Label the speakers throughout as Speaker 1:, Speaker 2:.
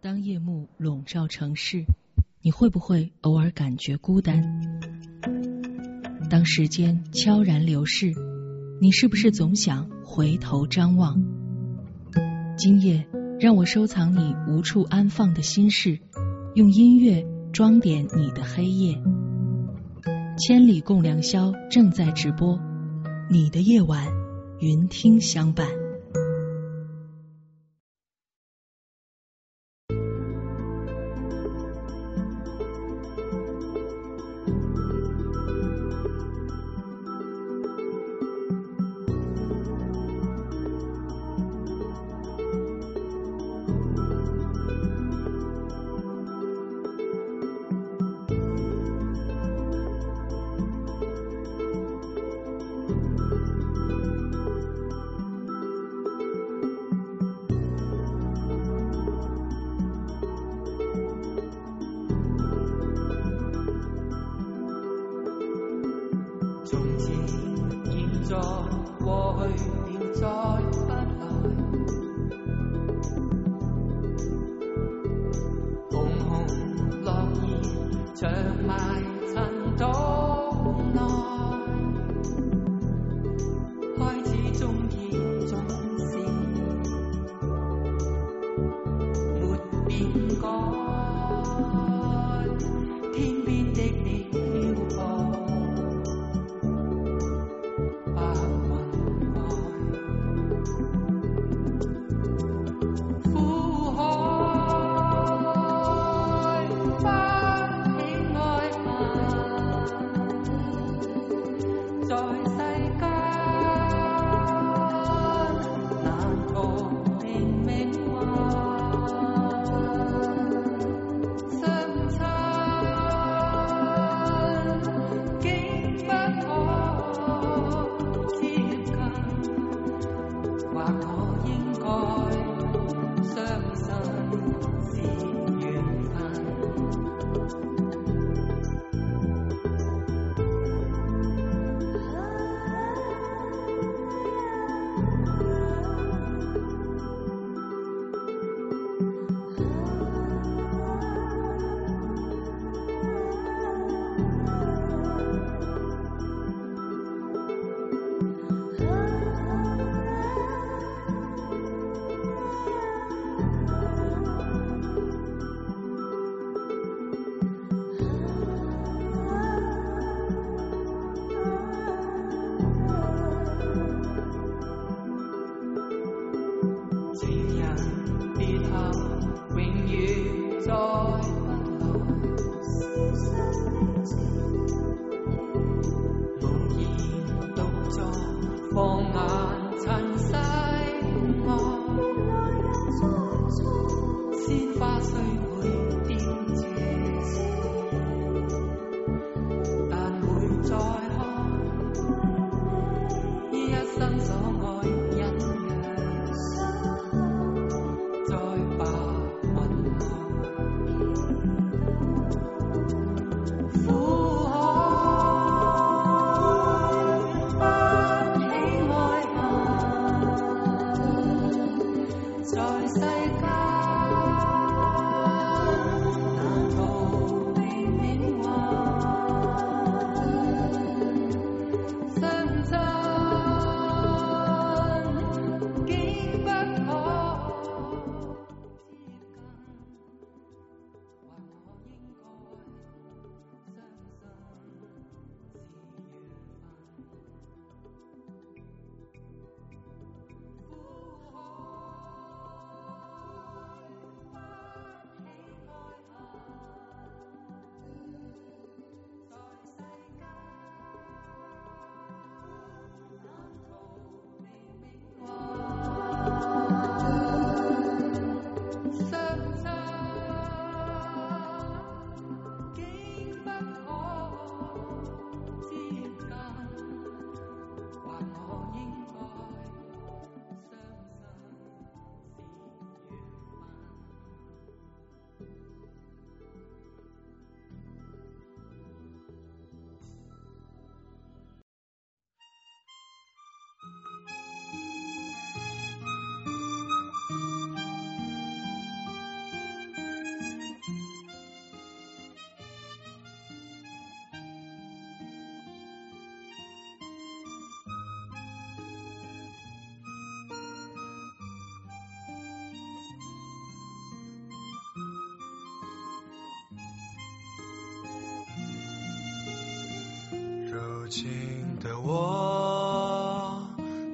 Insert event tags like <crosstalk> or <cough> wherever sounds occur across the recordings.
Speaker 1: 当夜幕笼罩城市，你会不会偶尔感觉孤单？当时间悄然流逝，你是不是总想回头张望？今夜，让我收藏你无处安放的心事，用音乐装点你的黑夜。千里共良宵正在直播，你的夜晚，云听相伴。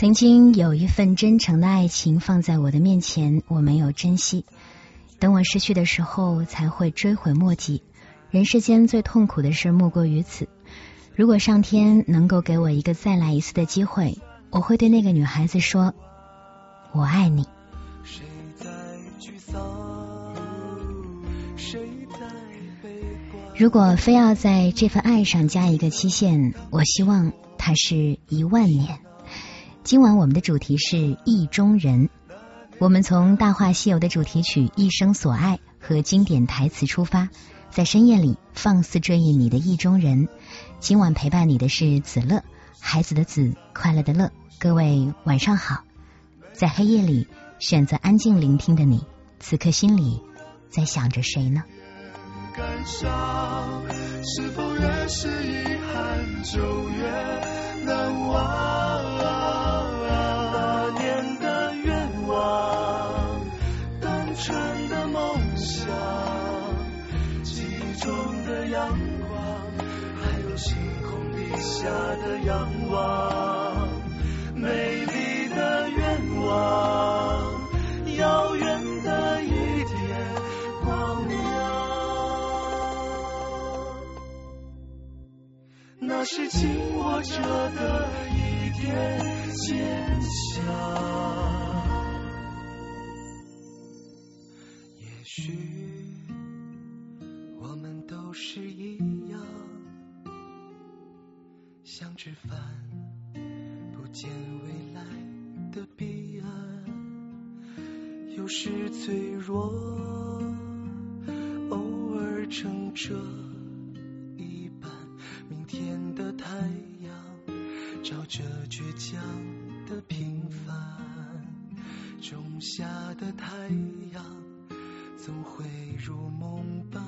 Speaker 2: 曾经有一份真诚的爱情放在我的面前，我没有珍惜。等我失去的时候，才会追悔莫及。人世间最痛苦的事莫过于此。如果上天能够给我一个再来一次的机会，我会对那个女孩子说：“我爱你。”如果非要在这份爱上加一个期限，我希望它是一万年。今晚我们的主题是意中人，我们从《大话西游》的主题曲《一生所爱》和经典台词出发，在深夜里放肆追忆你的意中人。今晚陪伴你的是子乐，孩子的子，快乐的乐。各位晚上好，在黑夜里选择安静聆听的你，此刻心里在想着谁呢？
Speaker 3: 感伤，是否越是遗憾就越难忘？星空底下的仰望，美丽的愿望，遥远的一点光亮，那是紧握着的一点坚强。也许我们都是一想吃饭，不见未来的彼岸。有时脆弱，偶尔撑着一半。明天的太阳，照着倔强的平凡，种下的太阳。总会如梦般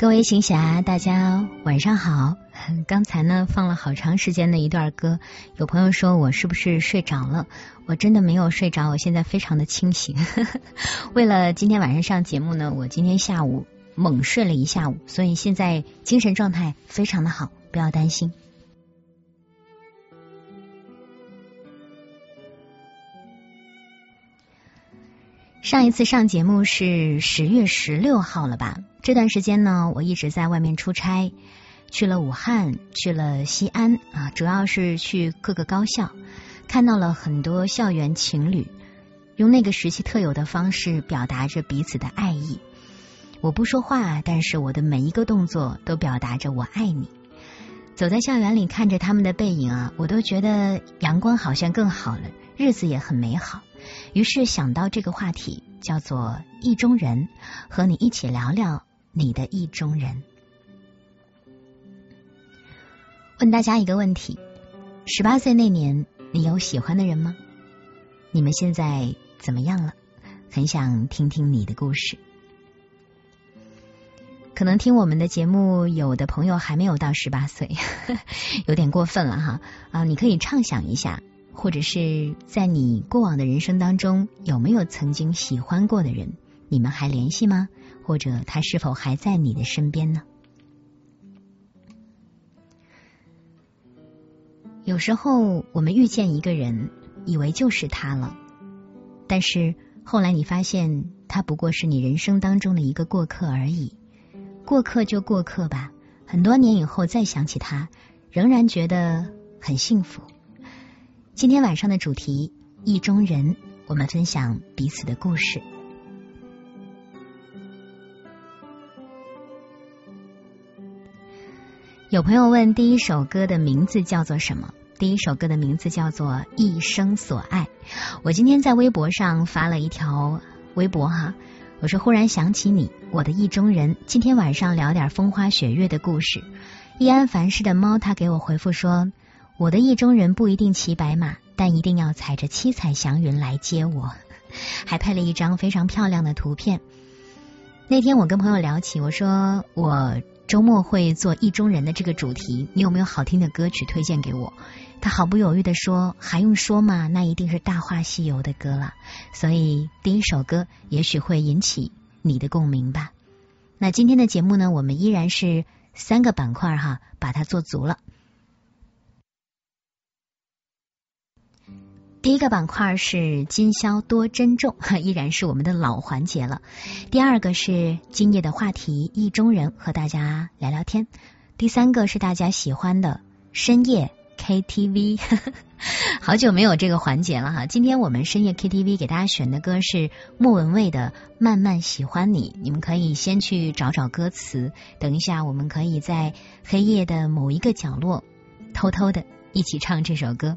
Speaker 2: 各位行侠，大家晚上好。<laughs> 刚才呢放了好长时间的一段歌，有朋友说我是不是睡着了？我真的没有睡着，我现在非常的清醒。<laughs> 为了今天晚上上节目呢，我今天下午猛睡了一下午，所以现在精神状态非常的好，不要担心。上一次上节目是十月十六号了吧？这段时间呢，我一直在外面出差，去了武汉，去了西安啊，主要是去各个高校，看到了很多校园情侣用那个时期特有的方式表达着彼此的爱意。我不说话，但是我的每一个动作都表达着我爱你。走在校园里，看着他们的背影啊，我都觉得阳光好像更好了，日子也很美好。于是想到这个话题，叫做意中人，和你一起聊聊你的意中人。问大家一个问题：十八岁那年，你有喜欢的人吗？你们现在怎么样了？很想听听你的故事。可能听我们的节目，有的朋友还没有到十八岁，<laughs> 有点过分了哈啊！你可以畅想一下，或者是在你过往的人生当中，有没有曾经喜欢过的人？你们还联系吗？或者他是否还在你的身边呢？有时候我们遇见一个人，以为就是他了，但是后来你发现，他不过是你人生当中的一个过客而已。过客就过客吧，很多年以后再想起他，仍然觉得很幸福。今天晚上的主题意中人，我们分享彼此的故事。有朋友问第一首歌的名字叫做什么？第一首歌的名字叫做《一生所爱》。我今天在微博上发了一条微博哈。我说，忽然想起你，我的意中人。今天晚上聊点风花雪月的故事。易安凡氏的猫，他给我回复说，我的意中人不一定骑白马，但一定要踩着七彩祥云来接我，<laughs> 还配了一张非常漂亮的图片。那天我跟朋友聊起，我说我周末会做意中人的这个主题，你有没有好听的歌曲推荐给我？他毫不犹豫的说：“还用说吗？那一定是《大话西游》的歌了。所以第一首歌也许会引起你的共鸣吧。那今天的节目呢，我们依然是三个板块哈，把它做足了。第一个板块是今宵多珍重，<laughs> 依然是我们的老环节了。第二个是今夜的话题意中人，和大家聊聊天。第三个是大家喜欢的深夜。KTV，<laughs> 好久没有这个环节了哈。今天我们深夜 KTV 给大家选的歌是莫文蔚的《慢慢喜欢你》，你们可以先去找找歌词，等一下我们可以在黑夜的某一个角落偷偷的一起唱这首歌。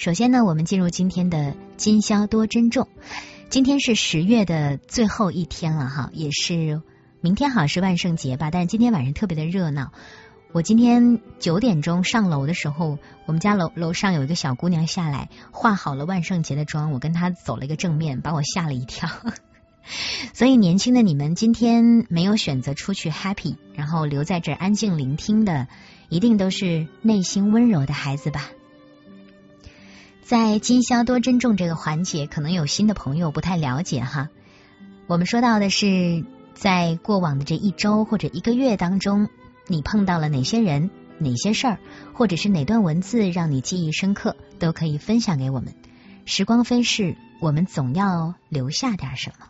Speaker 2: 首先呢，我们进入今天的今宵多珍重。今天是十月的最后一天了哈，也是明天好是万圣节吧，但是今天晚上特别的热闹。我今天九点钟上楼的时候，我们家楼楼上有一个小姑娘下来，化好了万圣节的妆，我跟她走了一个正面，把我吓了一跳。<laughs> 所以年轻的你们今天没有选择出去 happy，然后留在这安静聆听的，一定都是内心温柔的孩子吧？在今宵多珍重这个环节，可能有新的朋友不太了解哈。我们说到的是在过往的这一周或者一个月当中。你碰到了哪些人、哪些事儿，或者是哪段文字让你记忆深刻，都可以分享给我们。时光飞逝，我们总要留下点什么。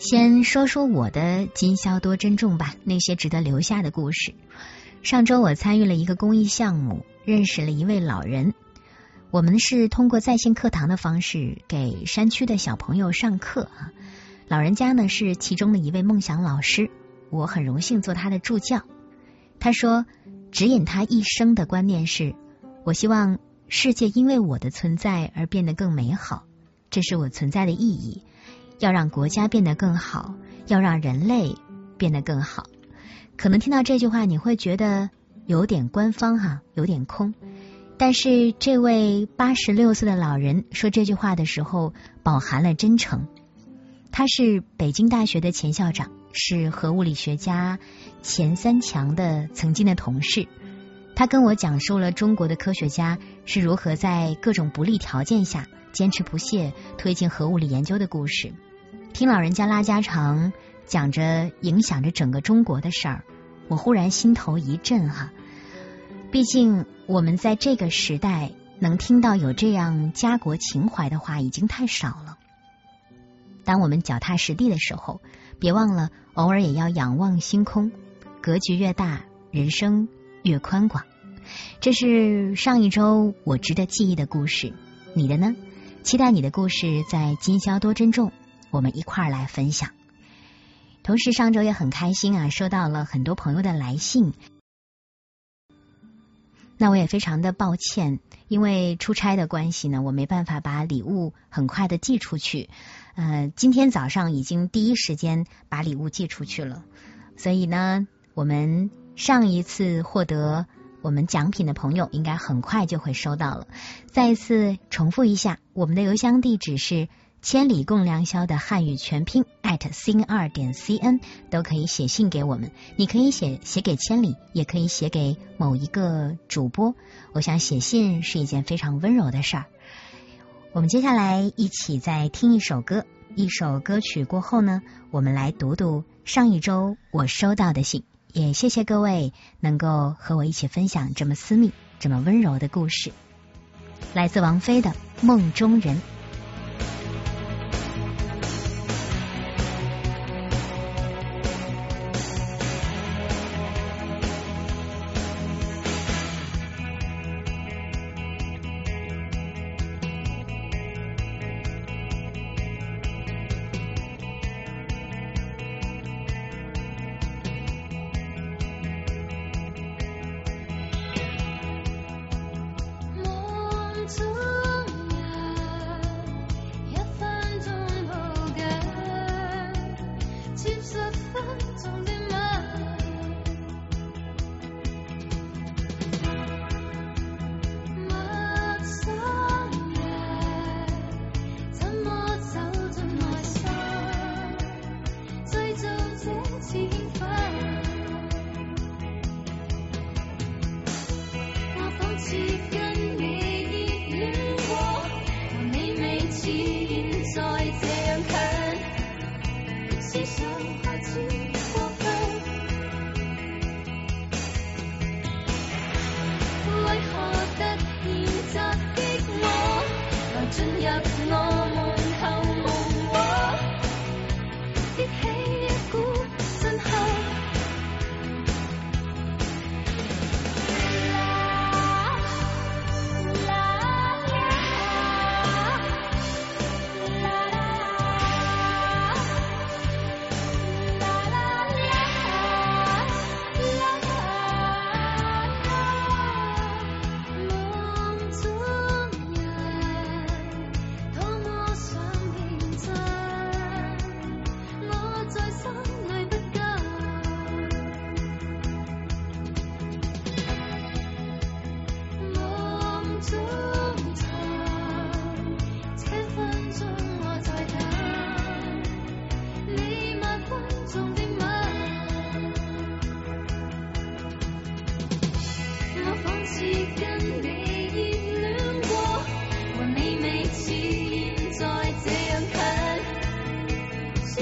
Speaker 2: 先说说我的今宵多珍重吧，那些值得留下的故事。上周我参与了一个公益项目，认识了一位老人。我们是通过在线课堂的方式给山区的小朋友上课啊，老人家呢是其中的一位梦想老师，我很荣幸做他的助教。他说，指引他一生的观念是：我希望世界因为我的存在而变得更美好，这是我存在的意义。要让国家变得更好，要让人类变得更好。可能听到这句话，你会觉得有点官方哈，有点空。但是这位八十六岁的老人说这句话的时候，饱含了真诚。他是北京大学的前校长，是核物理学家钱三强的曾经的同事。他跟我讲述了中国的科学家是如何在各种不利条件下坚持不懈推进核物理研究的故事。听老人家拉家常，讲着影响着整个中国的事儿，我忽然心头一震哈。毕竟我们在这个时代能听到有这样家国情怀的话已经太少了。
Speaker 4: 当我们脚踏实地的时候，别忘了偶尔也要仰望星空。格局越大，人生越宽广。这是上一周我值得记忆的故事，你的呢？期待你的故事在今宵多珍重，我们一块儿来分享。同时，上周也很开心啊，收到了很多朋友的来信。那我也非常的抱歉，因为出差的关系呢，我没办法把礼物很快的寄出去。呃，今天早上已经第一时间把礼物寄出去了，所以呢，我们上一次获得我们奖品的朋友，应该很快就会收到了。再一次重复一下，我们的邮箱地址是。千里共良宵的汉语全拼 at 星二点 cn 都可以写信给我们，你可以写写给千里，也可以写给某一个主播。我想写信是一件非常温柔的事儿。我们接下来一起再听一首歌，一首歌曲过后呢，我们来读读上一周我收到的信。也谢谢各位能够和我一起分享这么私密、这么温柔的故事。来自王菲的《梦中人》。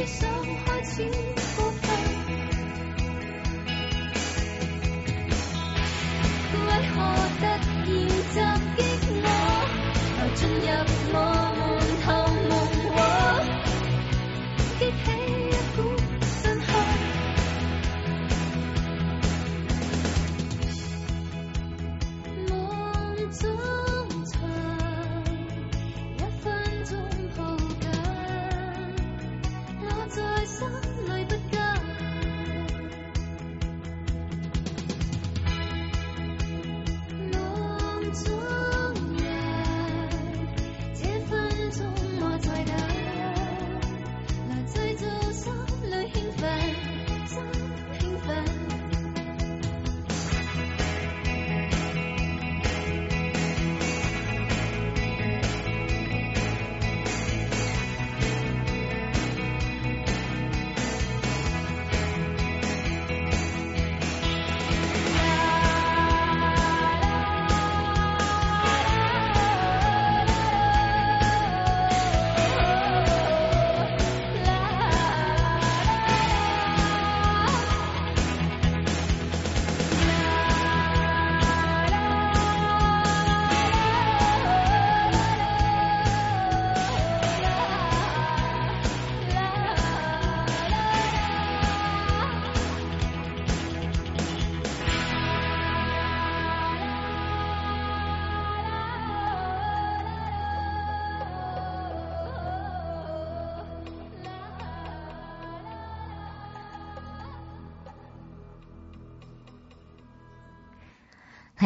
Speaker 2: 想开始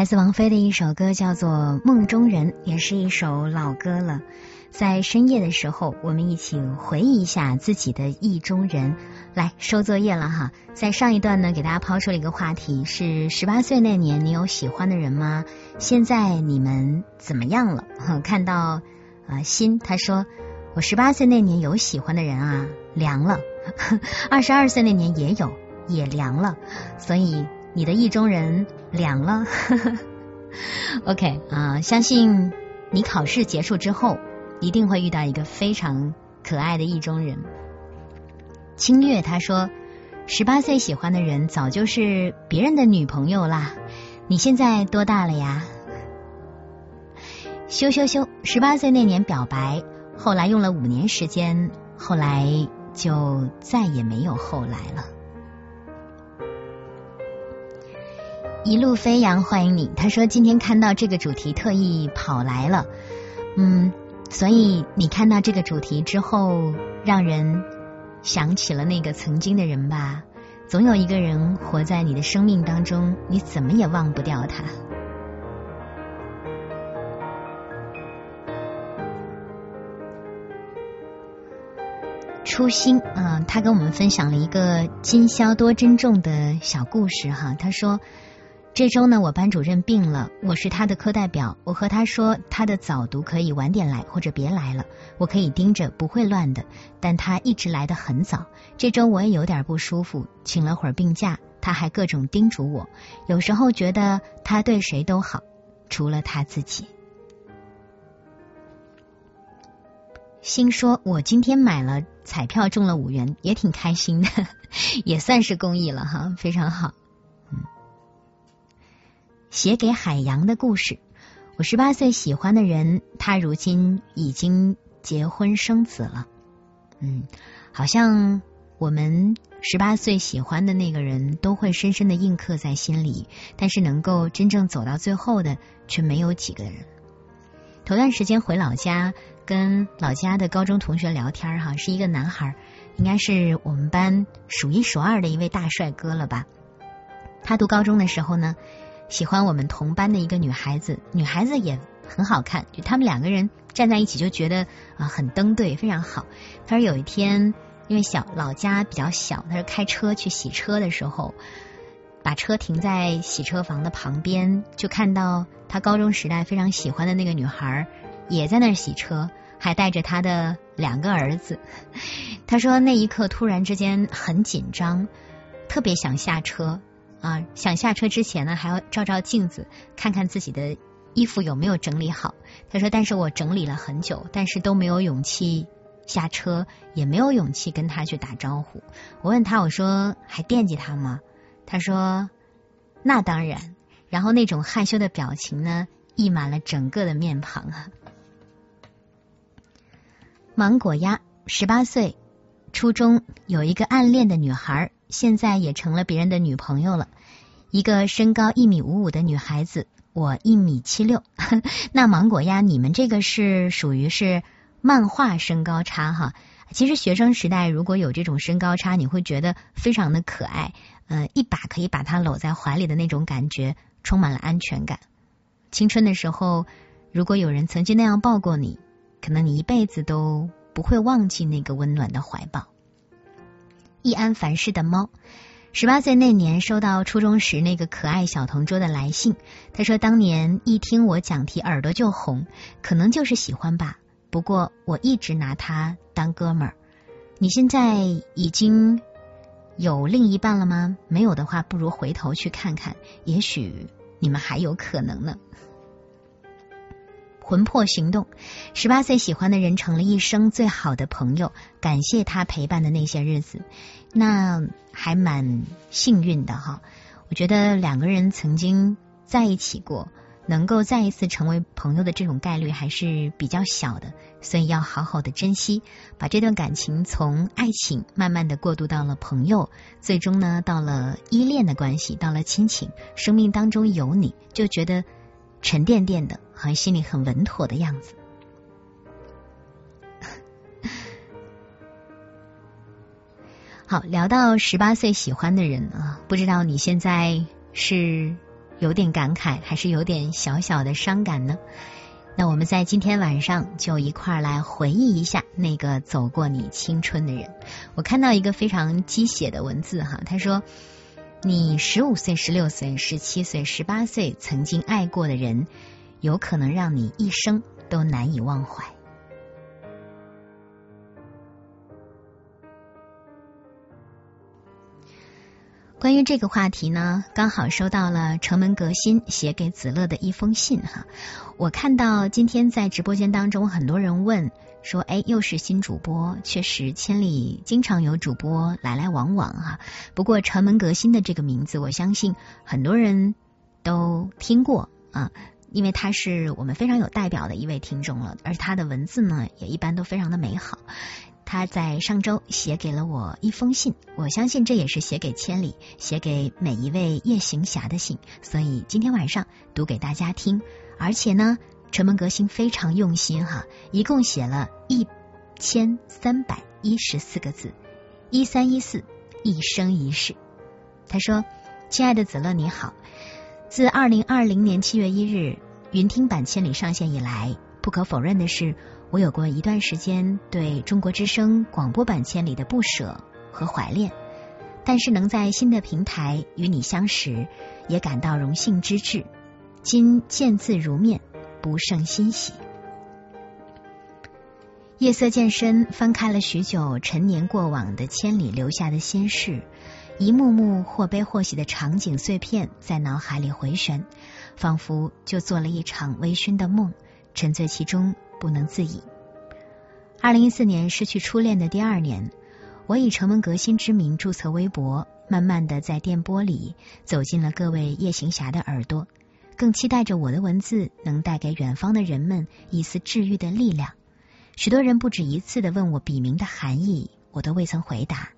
Speaker 2: 来自王菲的一首歌叫做《梦中人》，也是一首老歌了。在深夜的时候，我们一起回忆一下自己的意中人。来收作业了哈，在上一段呢，给大家抛出了一个话题：是十八岁那年，你有喜欢的人吗？现在你们怎么样了？<laughs> 看到啊，心他说，我十八岁那年有喜欢的人啊，凉了；<laughs> 二十二岁那年也有，也凉了。所以你的意中人凉了。<laughs> OK 啊，相信你考试结束之后。一定会遇到一个非常可爱的意中人。清月他说，十八岁喜欢的人早就是别人的女朋友啦。你现在多大了呀？羞羞羞！十八岁那年表白，后来用了五年时间，后来就再也没有后来了。一路飞扬，欢迎你。他说今天看到这个主题，特意跑来了。嗯。所以你看到这个主题之后，让人想起了那个曾经的人吧。总有一个人活在你的生命当中，你怎么也忘不掉他。初心啊，他跟我们分享了一个今宵多珍重的小故事哈。他说。这周呢，我班主任病了，我是他的课代表。我和他说，他的早读可以晚点来，或者别来了，我可以盯着，不会乱的。但他一直来的很早。这周我也有点不舒服，请了会儿病假，他还各种叮嘱我。有时候觉得他对谁都好，除了他自己。心说，我今天买了彩票中了五元，也挺开心的，<laughs> 也算是公益了哈，非常好。写给海洋的故事。我十八岁喜欢的人，他如今已经结婚生子了。嗯，好像我们十八岁喜欢的那个人都会深深的印刻在心里，但是能够真正走到最后的却没有几个人。头段时间回老家，跟老家的高中同学聊天哈，是一个男孩，应该是我们班数一数二的一位大帅哥了吧。他读高中的时候呢。喜欢我们同班的一个女孩子，女孩子也很好看，就他们两个人站在一起就觉得啊很登对，非常好。他说有一天，因为小老家比较小，他说开车去洗车的时候，把车停在洗车房的旁边，就看到他高中时代非常喜欢的那个女孩也在那儿洗车，还带着他的两个儿子。他说那一刻突然之间很紧张，特别想下车。啊，想下车之前呢，还要照照镜子，看看自己的衣服有没有整理好。他说：“但是我整理了很久，但是都没有勇气下车，也没有勇气跟他去打招呼。”我问他：“我说还惦记他吗？”他说：“那当然。”然后那种害羞的表情呢，溢满了整个的面庞啊。芒果鸭，十八岁，初中有一个暗恋的女孩。现在也成了别人的女朋友了。一个身高一米五五的女孩子，我一米七六。<laughs> 那芒果呀，你们这个是属于是漫画身高差哈。其实学生时代如果有这种身高差，你会觉得非常的可爱。嗯，一把可以把她搂在怀里的那种感觉，充满了安全感。青春的时候，如果有人曾经那样抱过你，可能你一辈子都不会忘记那个温暖的怀抱。易安凡世的猫，十八岁那年收到初中时那个可爱小同桌的来信，他说当年一听我讲题耳朵就红，可能就是喜欢吧。不过我一直拿他当哥们儿。你现在已经有另一半了吗？没有的话，不如回头去看看，也许你们还有可能呢。魂魄行动，十八岁喜欢的人成了一生最好的朋友，感谢他陪伴的那些日子，那还蛮幸运的哈。我觉得两个人曾经在一起过，能够再一次成为朋友的这种概率还是比较小的，所以要好好的珍惜，把这段感情从爱情慢慢的过渡到了朋友，最终呢到了依恋的关系，到了亲情，生命当中有你就觉得。沉甸甸的，好像心里很稳妥的样子。<laughs> 好，聊到十八岁喜欢的人啊，不知道你现在是有点感慨，还是有点小小的伤感呢？那我们在今天晚上就一块儿来回忆一下那个走过你青春的人。我看到一个非常鸡血的文字哈，他说：“你十五岁、十六岁、十七岁、十八岁曾经爱过的人，有可能让你一生都难以忘怀。”关于这个话题呢，刚好收到了城门革新写给子乐的一封信哈。我看到今天在直播间当中，很多人问说：“哎，又是新主播？”确实，千里经常有主播来来往往哈。不过，城门革新的这个名字，我相信很多人都听过啊，因为他是我们非常有代表的一位听众了，而他的文字呢，也一般都非常的美好。他在上周写给了我一封信，我相信这也是写给千里、写给每一位夜行侠的信，所以今天晚上读给大家听。而且呢，城门革新非常用心哈，一共写了一千三百一十四个字，一三一四，一生一世。他说：“亲爱的子乐，你好，自二零二零年七月一日云听版千里上线以来，不可否认的是。”我有过一段时间对中国之声广播版《千里》的不舍和怀恋，但是能在新的平台与你相识，也感到荣幸之至。今见字如面，不胜欣喜。夜色渐深，翻开了许久陈年过往的《千里》留下的心事，一幕幕或悲或喜的场景碎片在脑海里回旋，仿佛就做了一场微醺的梦，沉醉其中。不能自已。二零一四年失去初恋的第二年，我以城门革新之名注册微博，慢慢的在电波里走进了各位夜行侠的耳朵，更期待着我的文字能带给远方的人们一丝治愈的力量。许多人不止一次的问我笔名的含义，我都未曾回答。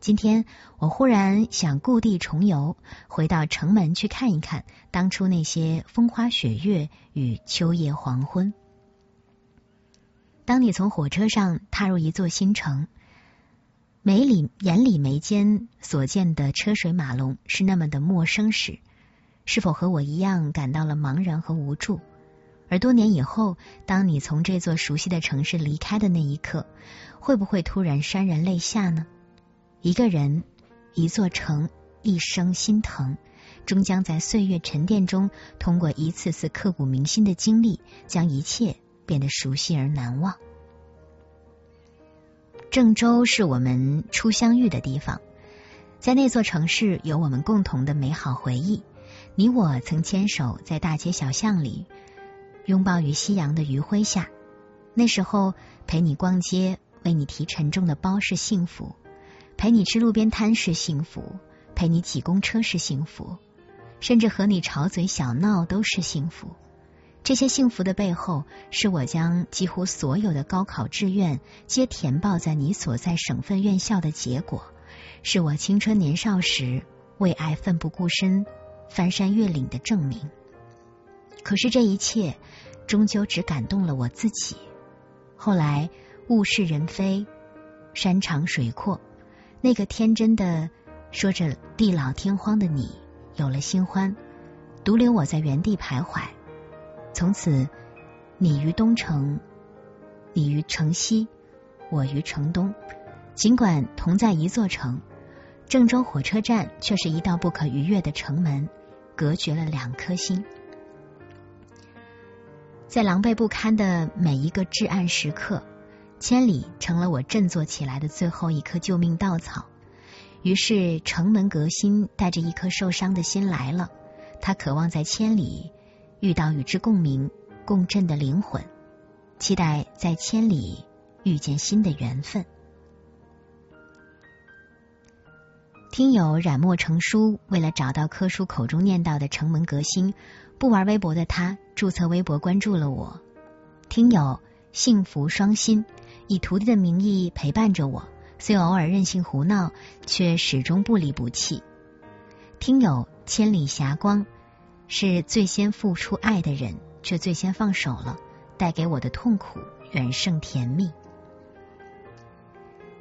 Speaker 2: 今天我忽然想故地重游，回到城门去看一看当初那些风花雪月与秋夜黄昏。当你从火车上踏入一座新城，眉里眼里眉间所见的车水马龙是那么的陌生时，是否和我一样感到了茫然和无助？而多年以后，当你从这座熟悉的城市离开的那一刻，会不会突然潸然泪下呢？一个人，一座城，一生心疼，终将在岁月沉淀中，通过一次次刻骨铭心的经历，将一切。变得熟悉而难忘。郑州是我们初相遇的地方，在那座城市有我们共同的美好回忆。你我曾牵手在大街小巷里，拥抱于夕阳的余晖下。那时候陪你逛街，为你提沉重的包是幸福；陪你吃路边摊是幸福；陪你挤公车是幸福；甚至和你吵嘴小闹都是幸福。这些幸福的背后，是我将几乎所有的高考志愿皆填报在你所在省份院校的结果，是我青春年少时为爱奋不顾身、翻山越岭的证明。可是这一切终究只感动了我自己。后来物是人非，山长水阔，那个天真的说着地老天荒的你有了新欢，独留我在原地徘徊。从此，你于东城，你于城西，我于城东。尽管同在一座城，郑州火车站却是一道不可逾越的城门，隔绝了两颗心。在狼狈不堪的每一个至暗时刻，千里成了我振作起来的最后一颗救命稻草。于是，城门革新带着一颗受伤的心来了，他渴望在千里。遇到与之共鸣、共振的灵魂，期待在千里遇见新的缘分。听友染墨成书，为了找到柯叔口中念叨的城门革新，不玩微博的他注册微博关注了我。听友幸福双心，以徒弟的名义陪伴着我，虽偶尔任性胡闹，却始终不离不弃。听友千里霞光。是最先付出爱的人，却最先放手了，带给我的痛苦远胜甜蜜。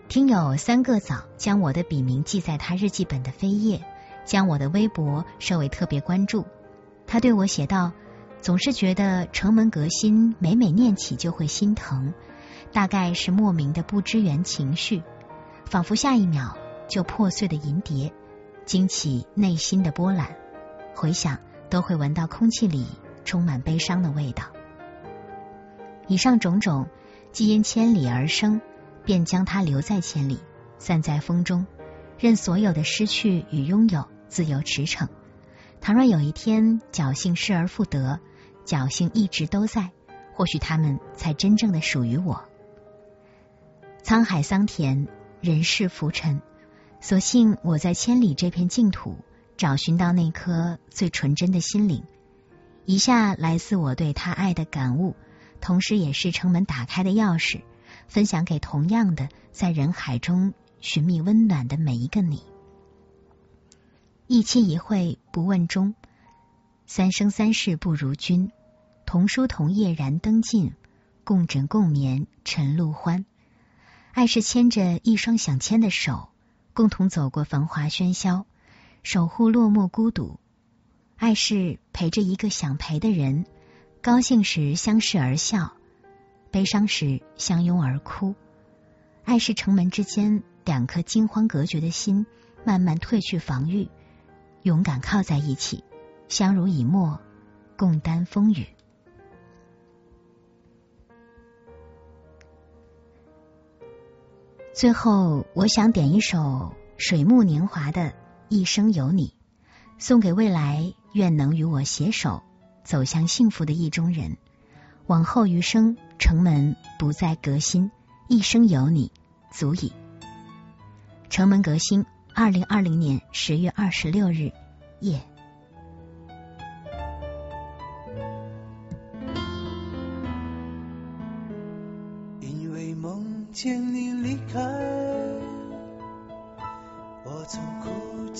Speaker 2: 听友三个早将我的笔名记在他日记本的扉页，将我的微博设为特别关注。他对我写道：“总是觉得城门革新，每每念起就会心疼，大概是莫名的不知缘情绪，仿佛下一秒就破碎的银蝶，惊起内心的波澜。回想都会闻到空气里充满悲伤的味道。以上种种，既因千里而生，便将它留在千里，散在风中，任所有的失去与拥有自由驰骋。”倘若有一天侥幸失而复得，侥幸一直都在，或许他们才真正的属于我。沧海桑田，人世浮沉，所幸我在千里这片净土找寻到那颗最纯真的心灵。以下来自我对他爱的感悟，同时也是城门打开的钥匙，分享给同样的在人海中寻觅温暖的每一个你。一期一会不问终，三生三世不如君。同书同夜燃灯尽，共枕共眠晨露欢。爱是牵着一双想牵的手，共同走过繁华喧嚣，守护落寞孤独。爱是陪着一个想陪的人，高兴时相视而笑，悲伤时相拥而哭。爱是城门之间两颗惊慌隔绝的心，慢慢褪去防御。勇敢靠在一起，相濡以沫，共担风雨。最后，我想点一首水木年华的《一生有你》，送给未来愿能与我携手走向幸福的意中人。往后余生，城门不再革新，一生有你足矣。城门革新。二零二零年十月二十六日夜，
Speaker 3: 因为梦见你离开，我从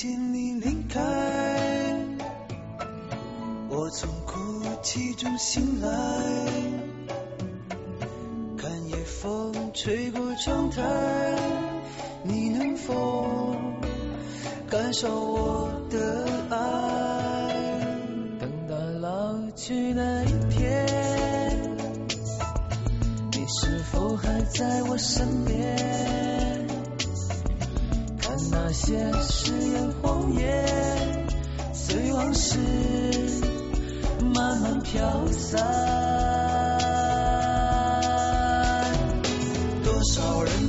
Speaker 3: 请你离开。我从哭泣中醒来看夜风吹过窗台你能否感受我的爱？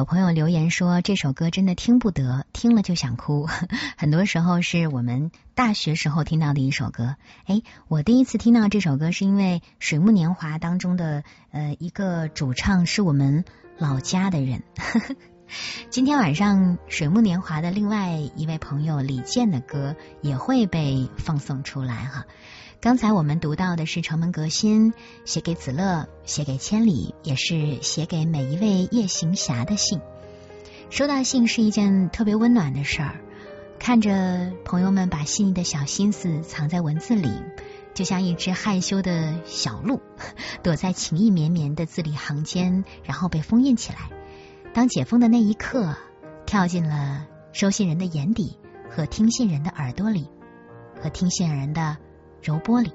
Speaker 3: 有
Speaker 2: 朋友留言说这首歌真的听不得，听了就想哭。<laughs> 很多时候是我们大学时候听到的一首歌。哎，我第一次听到这首歌是因为《水木年华》当中的呃一个主唱是我们老家的人。<laughs> 今天晚上《水木年华》的另外一位朋友李健的歌也会被放送出来哈。刚才我们读到的是城门革新写给子乐、写给千里，也是写给每一位夜行侠的信。收到信是一件特别温暖的事儿，看着朋友们把细腻的小心思藏在文字里，就像一只害羞的小鹿，<laughs> 躲在情意绵绵的字里行间，然后被封印起来。当解封的那一刻，跳进了收信人的眼底和听信人的耳朵里，和听信人的。柔玻璃。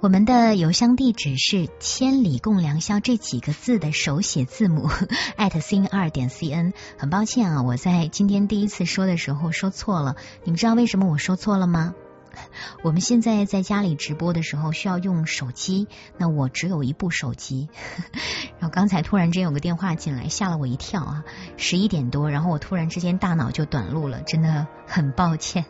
Speaker 2: 我们的邮箱地址是“千里共良宵”这几个字的手写字母艾特 c 二点 cn。很抱歉啊，我在今天第一次说的时候说错了。你们知道为什么我说错了吗？我们现在在家里直播的时候需要用手机，那我只有一部手机。<laughs> 然后刚才突然间有个电话进来，吓了我一跳啊！十一点多，然后我突然之间大脑就短路了，真的很抱歉。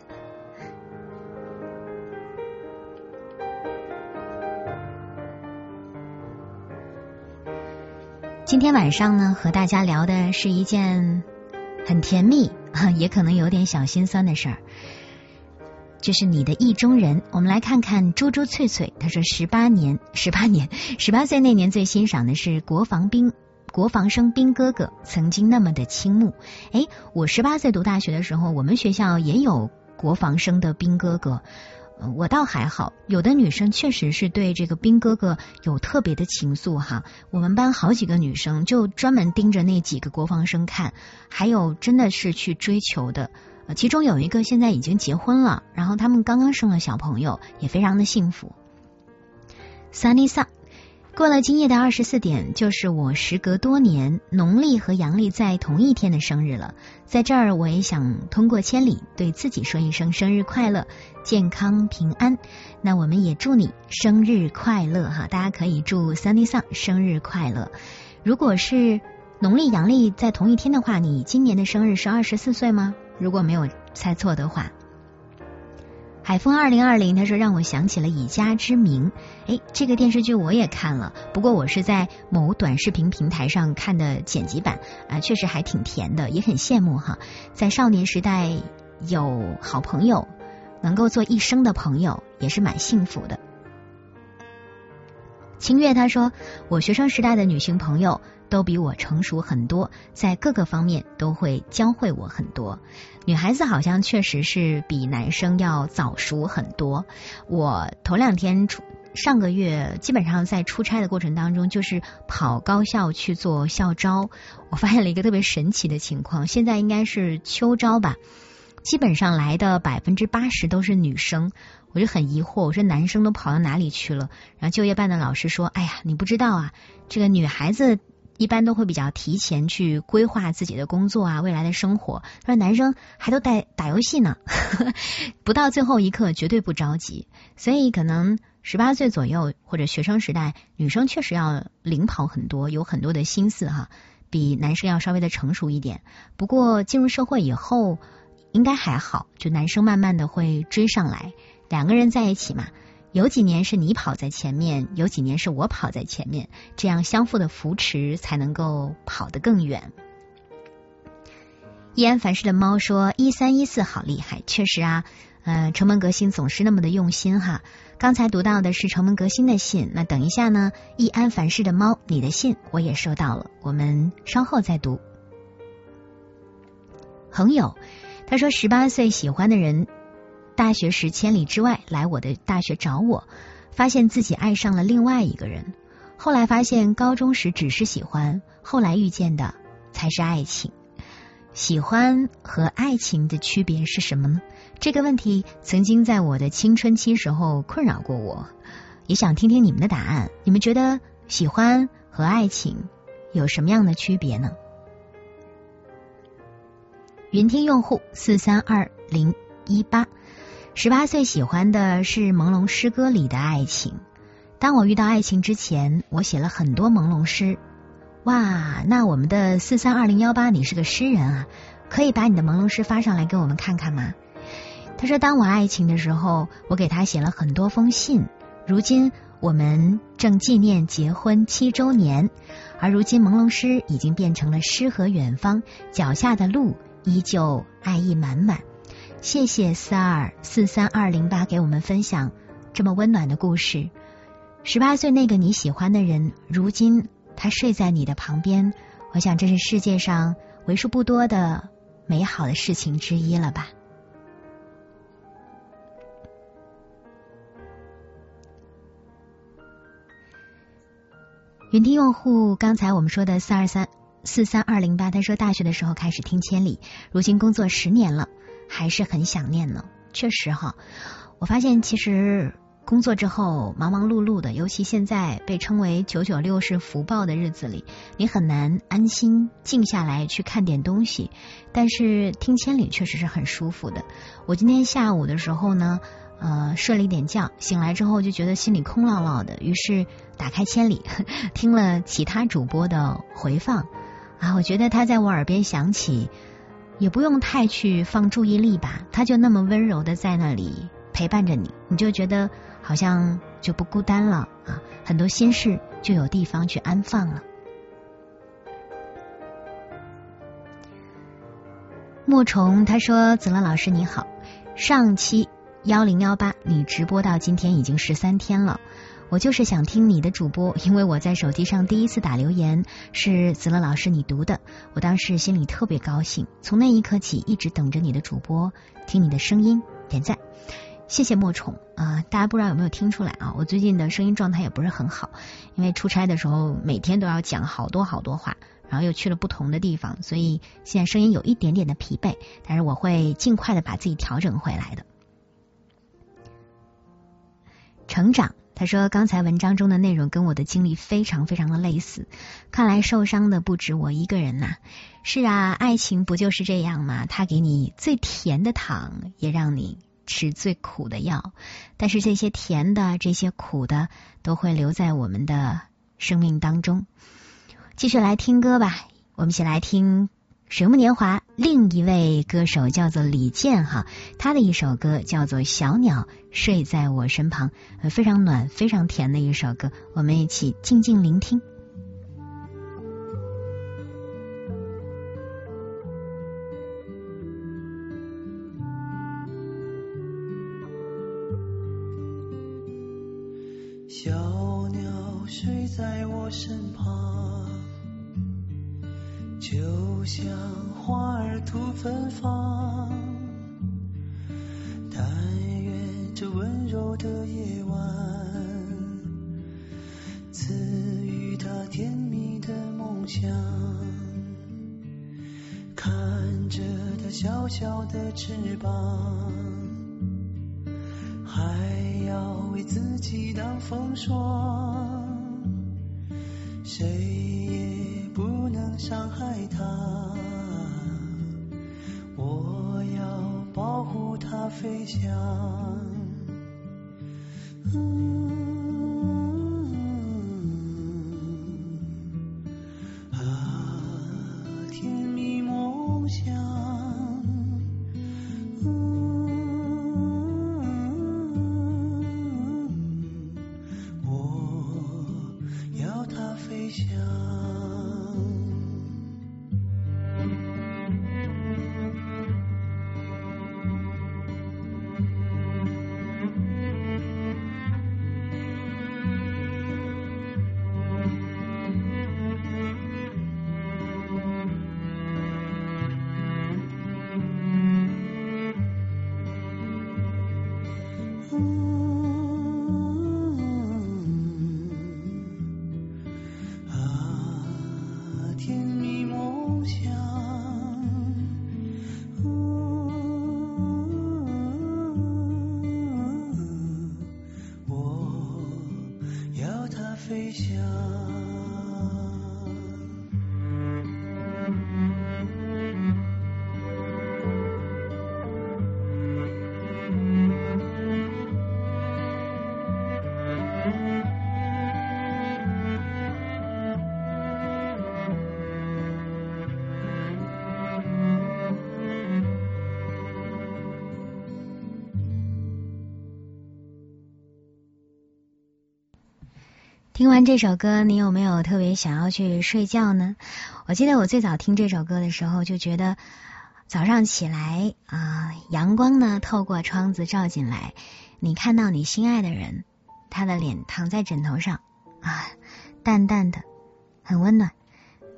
Speaker 2: 今天晚上呢，和大家聊的是一件很甜蜜，<laughs> 也可能有点小心酸的事儿。就是你的意中人，我们来看看猪猪翠翠。他说：十八年，十八年，十八岁那年最欣赏的是国防兵，国防生兵哥哥，曾经那么的倾慕。哎，我十八岁读大学的时候，我们学校也有国防生的兵哥哥，我倒还好。有的女生确实是对这个兵哥哥有特别的情愫哈。我们班好几个女生就专门盯着那几个国防生看，还有真的是去追求的。其中有一个现在已经结婚了，然后他们刚刚生了小朋友，也非常的幸福。Sunny Sun，过了今夜的二十四点，就是我时隔多年农历和阳历在同一天的生日了。在这儿，我也想通过千里对自己说一声生日快乐，健康平安。那我们也祝你生日快乐哈！大家可以祝 Sunny Sun 生日快乐。如果是农历阳历在同一天的话，你今年的生日是二十四岁吗？如果没有猜错的话，海风二零二零他说让我想起了以家之名，哎，这个电视剧我也看了，不过我是在某短视频平台上看的剪辑版啊，确实还挺甜的，也很羡慕哈，在少年时代有好朋友，能够做一生的朋友，也是蛮幸福的。清月他说，我学生时代的女性朋友。都比我成熟很多，在各个方面都会教会我很多。女孩子好像确实是比男生要早熟很多。我头两天出上个月，基本上在出差的过程当中，就是跑高校去做校招。我发现了一个特别神奇的情况，现在应该是秋招吧，基本上来的百分之八十都是女生。我就很疑惑，我说男生都跑到哪里去了？然后就业办的老师说：“哎呀，你不知道啊，这个女孩子。”一般都会比较提前去规划自己的工作啊，未来的生活。说男生还都带打游戏呢，<laughs> 不到最后一刻绝对不着急。所以可能十八岁左右或者学生时代，女生确实要领跑很多，有很多的心思哈，比男生要稍微的成熟一点。不过进入社会以后，应该还好，就男生慢慢的会追上来，两个人在一起嘛。有几年是你跑在前面，有几年是我跑在前面，这样相互的扶持才能够跑得更远。易安凡事的猫说：“一三一四好厉害，确实啊，嗯，城门革新总是那么的用心哈。刚才读到的是城门革新的信，那等一下呢，易安凡世的猫，你的信我也收到了，我们稍后再读。朋友，他说十八岁喜欢的人，大学时千里之外来我的大学找我，发现自己爱上了另外一个人。后来发现高中时只是喜欢，后来遇见的才是爱情。喜欢和爱情的区别是什么呢？这个问题曾经在我的青春期时候困扰过我，也想听听你们的答案。你们觉得喜欢和爱情有什么样的区别呢？云听用户四三二零一八，十八岁喜欢的是朦胧诗歌里的爱情。当我遇到爱情之前，我写了很多朦胧诗。哇，那我们的四三二零幺八，你是个诗人啊？可以把你的朦胧诗发上来给我们看看吗？他说，当我爱情的时候，我给他写了很多封信。如今我们正纪念结婚七周年，而如今朦胧诗已经变成了诗和远方，脚下的路依旧爱意满满。谢谢四二四三二零八给我们分享这么温暖的故事。十八岁那个你喜欢的人，如今。他睡在你的旁边，我想这是世界上为数不多的美好的事情之一了吧。云听用户，刚才我们说的四二三四三二零八，他说大学的时候开始听千里，如今工作十年了，还是很想念呢。确实哈，我发现其实。工作之后忙忙碌碌的，尤其现在被称为“九九六”是福报的日子里，你很难安心静下来去看点东西。但是听千里确实是很舒服的。我今天下午的时候呢，呃，睡了一点觉，醒来之后就觉得心里空落落的，于是打开千里，<laughs> 听了其他主播的回放啊，我觉得他在我耳边响起，也不用太去放注意力吧，他就那么温柔的在那里陪伴着你，你就觉得。好像就不孤单了啊，很多心事就有地方去安放了。莫虫他说：“子乐老师你好，上期幺零幺八你直播到今天已经十三天了，我就是想听你的主播，因为我在手机上第一次打留言是子乐老师你读的，我当时心里特别高兴，从那一刻起一直等着你的主播，听你的声音，点赞。”谢谢莫宠啊！大家不知道有没有听出来啊？我最近的声音状态也不是很好，因为出差的时候每天都要讲好多好多话，然后又去了不同的地方，所以现在声音有一点点的疲惫。但是我会尽快的把自己调整回来的。成长，他说刚才文章中的内容跟我的经历非常非常的类似，看来受伤的不止我一个人呐。是啊，爱情不就是这样吗？他给你最甜的糖，也让你。吃最苦的药，但是这些甜的、这些苦的都会留在我们的生命当中。继续来听歌吧，我们一起来听《水木年华》。另一位歌手叫做李健哈，他的一首歌叫做《小鸟睡在我身旁》，非常暖、非常甜的一首歌，我们一起静静聆听。
Speaker 3: 小鸟睡在我身旁，就像花儿吐芬芳。但愿这温柔的夜晚，赐予他甜蜜的梦想。看着他小小的翅膀，还要为自己挡风霜。谁也不能伤害它，我要保护它飞翔。
Speaker 2: 这首歌，你有没有特别想要去睡觉呢？我记得我最早听这首歌的时候，就觉得早上起来啊，阳光呢透过窗子照进来，你看到你心爱的人，他的脸躺在枕头上啊，淡淡的，很温暖。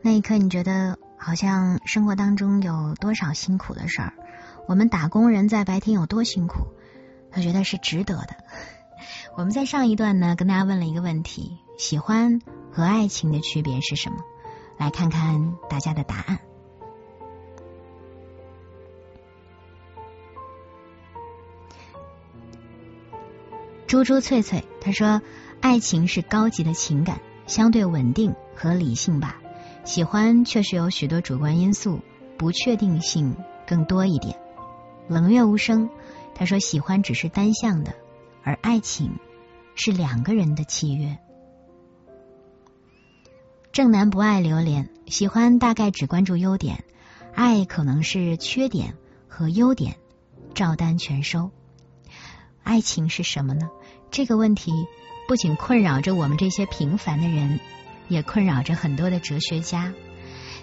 Speaker 2: 那一刻，你觉得好像生活当中有多少辛苦的事儿，我们打工人在白天有多辛苦，我觉得是值得的。我们在上一段呢，跟大家问了一个问题。喜欢和爱情的区别是什么？来看看大家的答案。猪猪翠翠他说：“爱情是高级的情感，相对稳定和理性吧。喜欢确实有许多主观因素，不确定性更多一点。”冷月无声他说：“喜欢只是单向的，而爱情是两个人的契约。”正男不爱榴莲，喜欢大概只关注优点，爱可能是缺点和优点，照单全收。爱情是什么呢？这个问题不仅困扰着我们这些平凡的人，也困扰着很多的哲学家。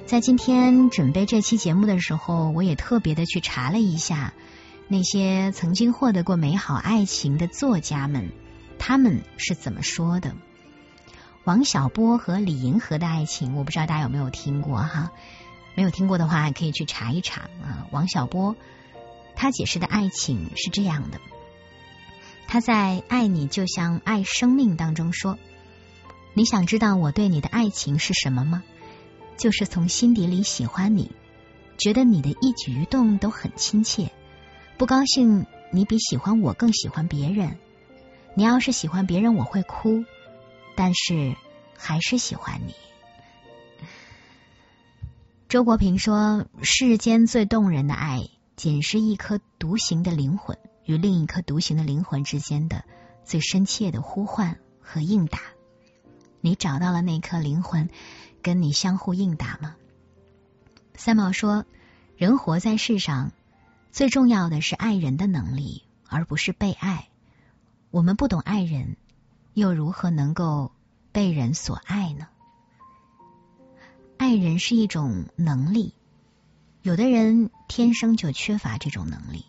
Speaker 2: 在今天准备这期节目的时候，我也特别的去查了一下那些曾经获得过美好爱情的作家们，他们是怎么说的。王小波和李银河的爱情，我不知道大家有没有听过哈？没有听过的话，可以去查一查啊。王小波他解释的爱情是这样的：他在《爱你就像爱生命》当中说，你想知道我对你的爱情是什么吗？就是从心底里喜欢你，觉得你的一举一动都很亲切，不高兴你比喜欢我更喜欢别人。你要是喜欢别人，我会哭。但是还是喜欢你。周国平说：“世间最动人的爱，仅是一颗独行的灵魂与另一颗独行的灵魂之间的最深切的呼唤和应答。你找到了那颗灵魂，跟你相互应答吗？”三毛说：“人活在世上，最重要的是爱人的能力，而不是被爱。我们不懂爱人。”又如何能够被人所爱呢？爱人是一种能力，有的人天生就缺乏这种能力。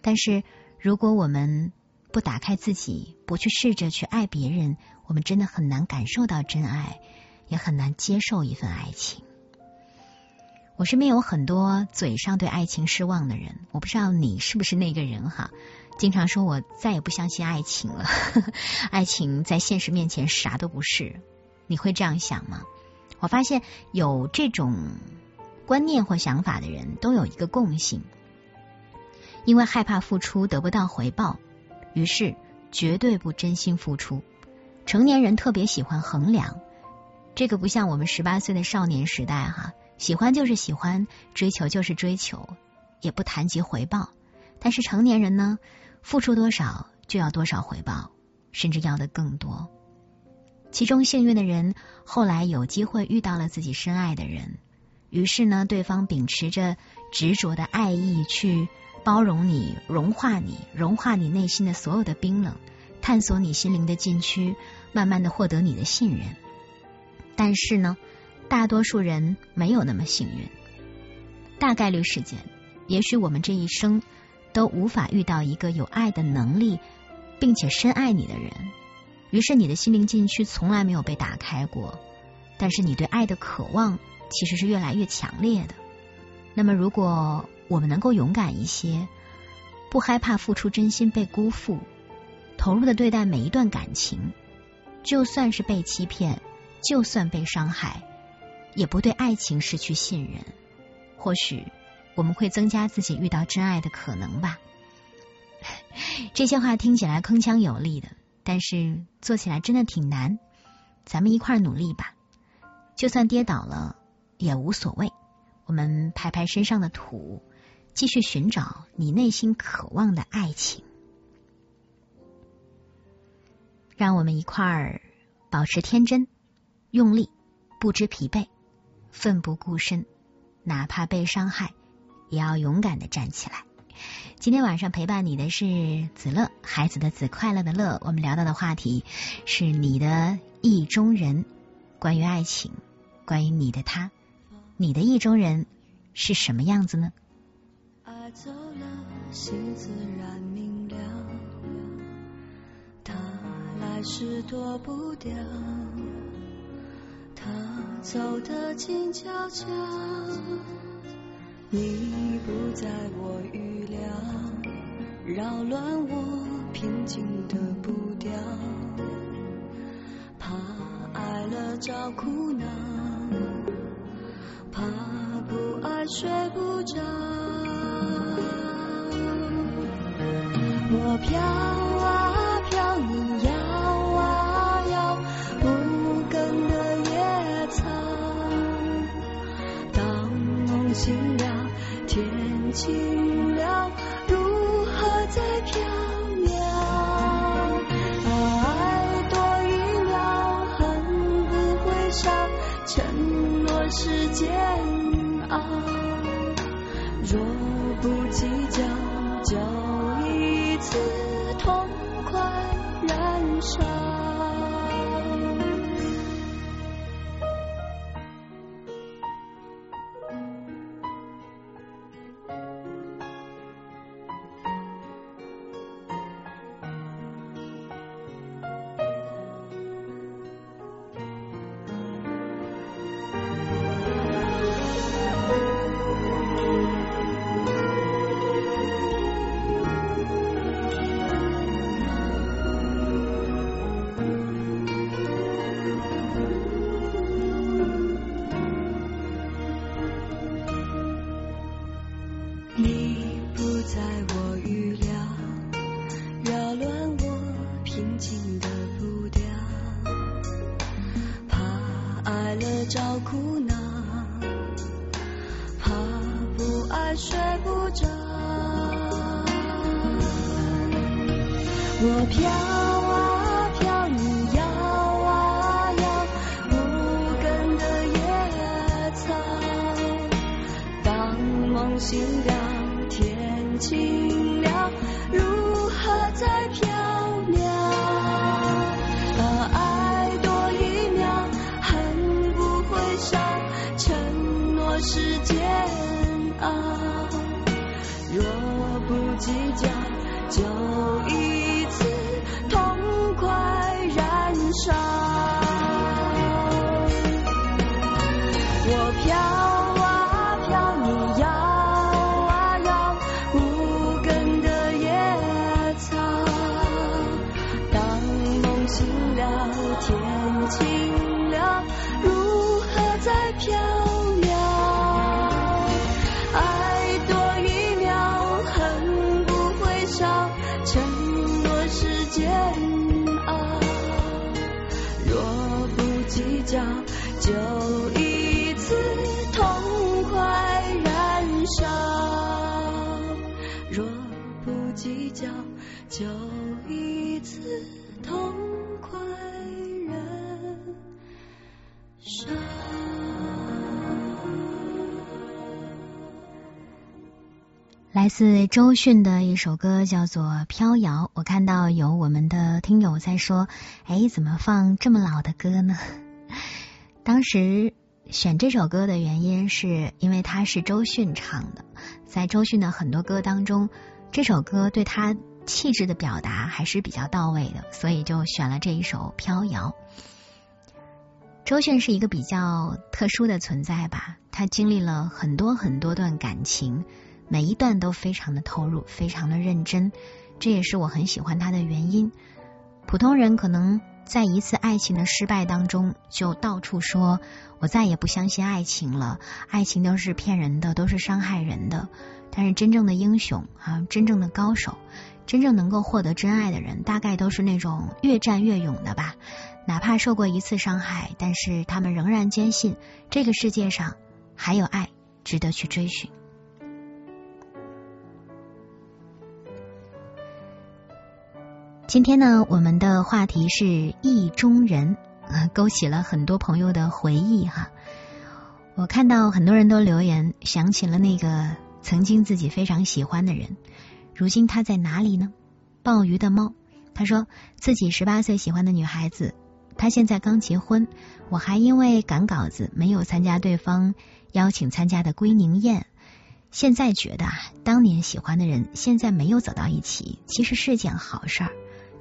Speaker 2: 但是，如果我们不打开自己，不去试着去爱别人，我们真的很难感受到真爱，也很难接受一份爱情。我身边有很多嘴上对爱情失望的人，我不知道你是不是那个人哈。经常说，我再也不相信爱情了。<laughs> 爱情在现实面前啥都不是。你会这样想吗？我发现有这种观念或想法的人都有一个共性，因为害怕付出得不到回报，于是绝对不真心付出。成年人特别喜欢衡量，这个不像我们十八岁的少年时代哈，喜欢就是喜欢，追求就是追求，也不谈及回报。但是成年人呢？付出多少就要多少回报，甚至要的更多。其中幸运的人后来有机会遇到了自己深爱的人，于是呢，对方秉持着执着的爱意去包容你、融化你、融化你内心的所有的冰冷，探索你心灵的禁区，慢慢的获得你的信任。但是呢，大多数人没有那么幸运。大概率事件，也许我们这一生。都无法遇到一个有爱的能力，并且深爱你的人，于是你的心灵禁区从来没有被打开过。但是你对爱的渴望其实是越来越强烈的。那么，如果我们能够勇敢一些，不害怕付出真心被辜负，投入的对待每一段感情，就算是被欺骗，就算被伤害，也不对爱情失去信任，或许。我们会增加自己遇到真爱的可能吧？<laughs> 这些话听起来铿锵有力的，但是做起来真的挺难。咱们一块儿努力吧，就算跌倒了也无所谓。我们拍拍身上的土，继续寻找你内心渴望的爱情。让我们一块儿保持天真，用力，不知疲惫，奋不顾身，哪怕被伤害。也要勇敢的站起来。今天晚上陪伴你的是子乐，孩子的子，快乐的乐。我们聊到的话题是你的意中人，关于爱情，关于你的他，你的意中人是什么样子呢？
Speaker 4: 走了，心自然明了，他来时躲不掉，他走得静悄悄。你不在我预料，扰乱我平静的步调，怕爱了找苦恼，怕不爱睡不着。我飘心了。天晴了，如何再飘渺？爱多一秒，恨不会少，承诺是煎熬。
Speaker 2: 周迅的一首歌叫做《飘摇》，我看到有我们的听友在说：“哎，怎么放这么老的歌呢？” <laughs> 当时选这首歌的原因是因为它是周迅唱的，在周迅的很多歌当中，这首歌对他气质的表达还是比较到位的，所以就选了这一首《飘摇》。周迅是一个比较特殊的存在吧，他经历了很多很多段感情。每一段都非常的投入，非常的认真，这也是我很喜欢他的原因。普通人可能在一次爱情的失败当中，就到处说我再也不相信爱情了，爱情都是骗人的，都是伤害人的。但是真正的英雄啊，真正的高手，真正能够获得真爱的人，大概都是那种越战越勇的吧。哪怕受过一次伤害，但是他们仍然坚信这个世界上还有爱值得去追寻。今天呢，我们的话题是意中人，勾起了很多朋友的回忆哈。我看到很多人都留言，想起了那个曾经自己非常喜欢的人，如今他在哪里呢？鲍鱼的猫，他说自己十八岁喜欢的女孩子，他现在刚结婚，我还因为赶稿子没有参加对方邀请参加的归宁宴。现在觉得啊，当年喜欢的人现在没有走到一起，其实是件好事儿。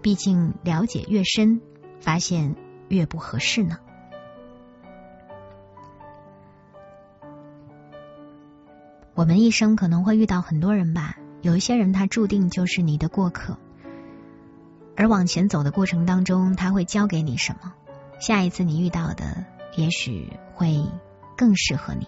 Speaker 2: 毕竟了解越深，发现越不合适呢。我们一生可能会遇到很多人吧，有一些人他注定就是你的过客，而往前走的过程当中，他会教给你什么？下一次你遇到的，也许会更适合你。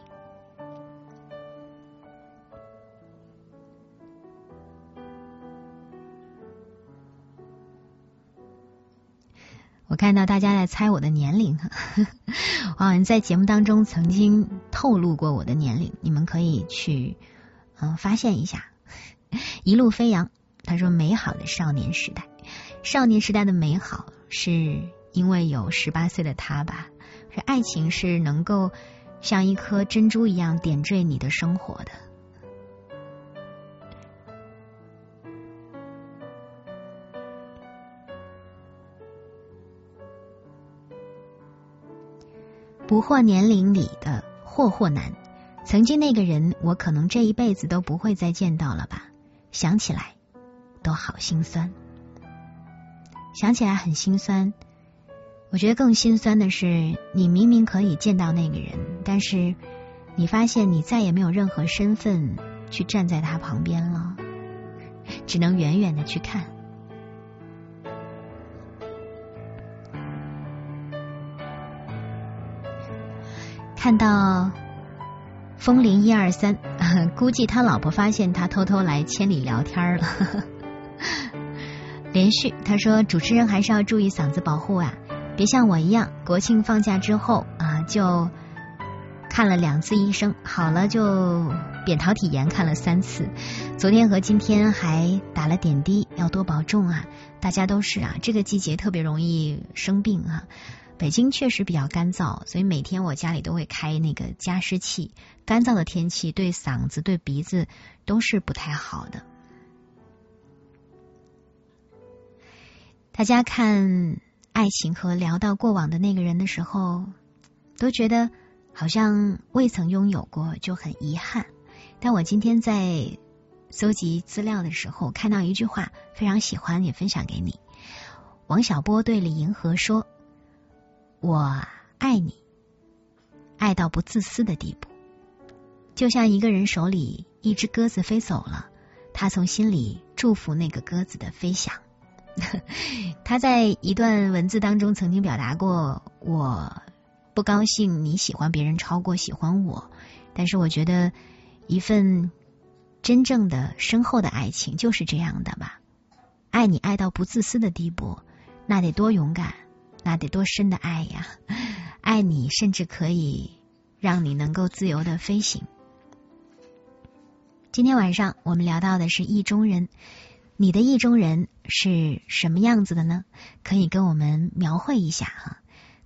Speaker 2: 看到大家在猜我的年龄，<laughs> 我好像在节目当中曾经透露过我的年龄，你们可以去嗯发现一下。<laughs> 一路飞扬，他说美好的少年时代，少年时代的美好是因为有十八岁的他吧？是爱情是能够像一颗珍珠一样点缀你的生活的。不惑年龄里的惑惑男，曾经那个人，我可能这一辈子都不会再见到了吧？想起来都好心酸，想起来很心酸。我觉得更心酸的是，你明明可以见到那个人，但是你发现你再也没有任何身份去站在他旁边了，只能远远的去看。看到风铃一二三，<laughs> 估计他老婆发现他偷偷来千里聊天了。<laughs> 连续他说：“主持人还是要注意嗓子保护啊，别像我一样，国庆放假之后啊就看了两次医生，好了就扁桃体炎看了三次，昨天和今天还打了点滴，要多保重啊！大家都是啊，这个季节特别容易生病啊。”北京确实比较干燥，所以每天我家里都会开那个加湿器。干燥的天气对嗓子、对鼻子都是不太好的。大家看爱情和聊到过往的那个人的时候，都觉得好像未曾拥有过就很遗憾。但我今天在搜集资料的时候，看到一句话，非常喜欢，也分享给你。王小波对李银河说。我爱你，爱到不自私的地步，就像一个人手里一只鸽子飞走了，他从心里祝福那个鸽子的飞翔。<laughs> 他在一段文字当中曾经表达过：“我不高兴你喜欢别人超过喜欢我，但是我觉得一份真正的深厚的爱情就是这样的吧，爱你爱到不自私的地步，那得多勇敢。”那得多深的爱呀！爱你，甚至可以让你能够自由的飞行。今天晚上我们聊到的是意中人，你的意中人是什么样子的呢？可以跟我们描绘一下哈，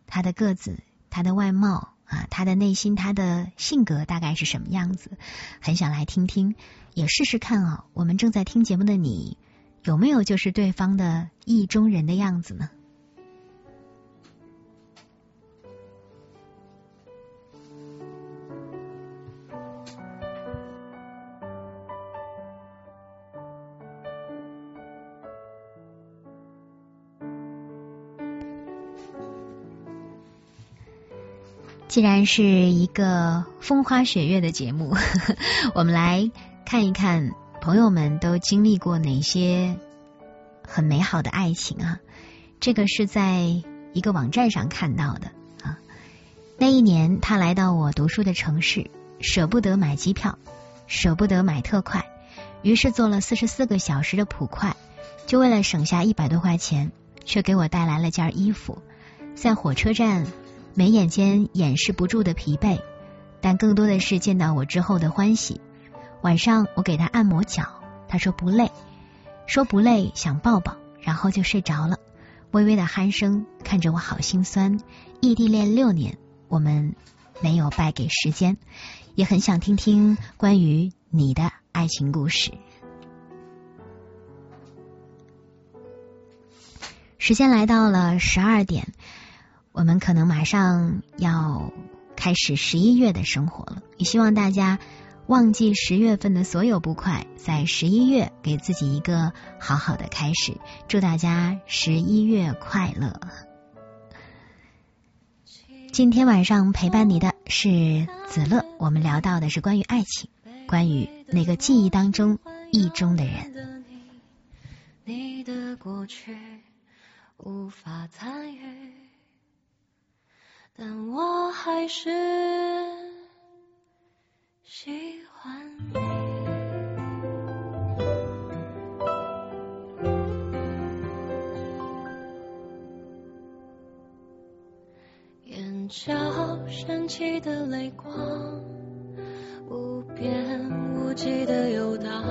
Speaker 2: 他的个子，他的外貌啊，他的内心，他的性格大概是什么样子？很想来听听，也试试看啊。我们正在听节目的你，有没有就是对方的意中人的样子呢？既然是一个风花雪月的节目，<laughs> 我们来看一看朋友们都经历过哪些很美好的爱情啊！这个是在一个网站上看到的啊。那一年他来到我读书的城市，舍不得买机票，舍不得买特快，于是坐了四十四个小时的普快，就为了省下一百多块钱，却给我带来了件衣服，在火车站。眉眼间掩饰不住的疲惫，但更多的是见到我之后的欢喜。晚上我给他按摩脚，他说不累，说不累，想抱抱，然后就睡着了。微微的鼾声，看着我好心酸。异地恋六年，我们没有败给时间，也很想听听关于你的爱情故事。时间来到了十二点，我们可能马上要开始十一月的生活了。也希望大家忘记十月份的所有不快，在十一月给自己一个好好的开始。祝大家十一月快乐！今天晚上陪伴你的是子乐，我们聊到的是关于爱情，关于那个记忆当中意中的人。
Speaker 4: 你的过去无法参与，但我还是喜欢你。眼角升起的泪光，无边无际的游荡，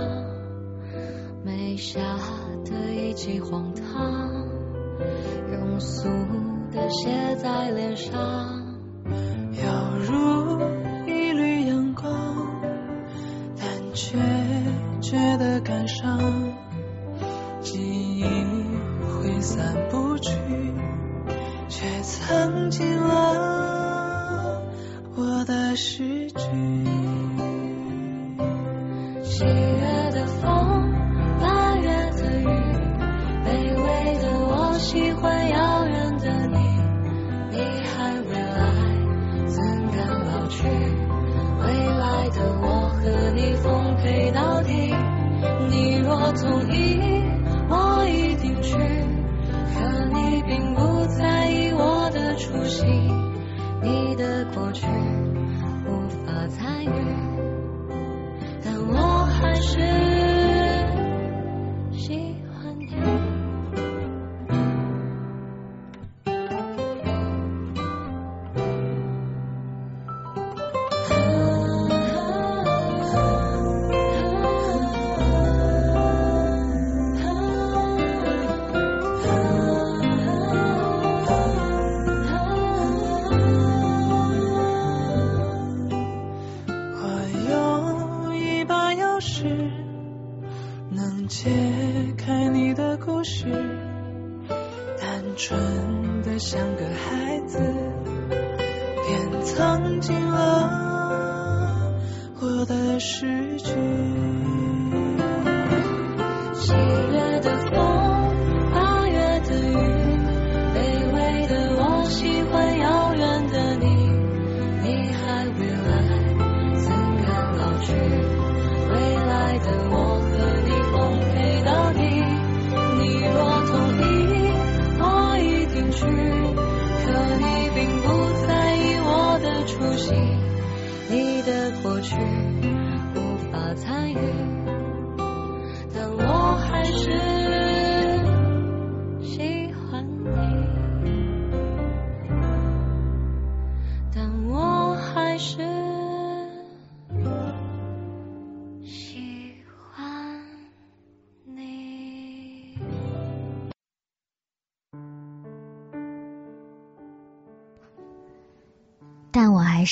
Speaker 4: 眉下的一记荒唐，庸俗的写在脸上，
Speaker 3: 犹如一缕阳光，但却觉得感伤，记忆挥散不去。却藏进了我的诗句。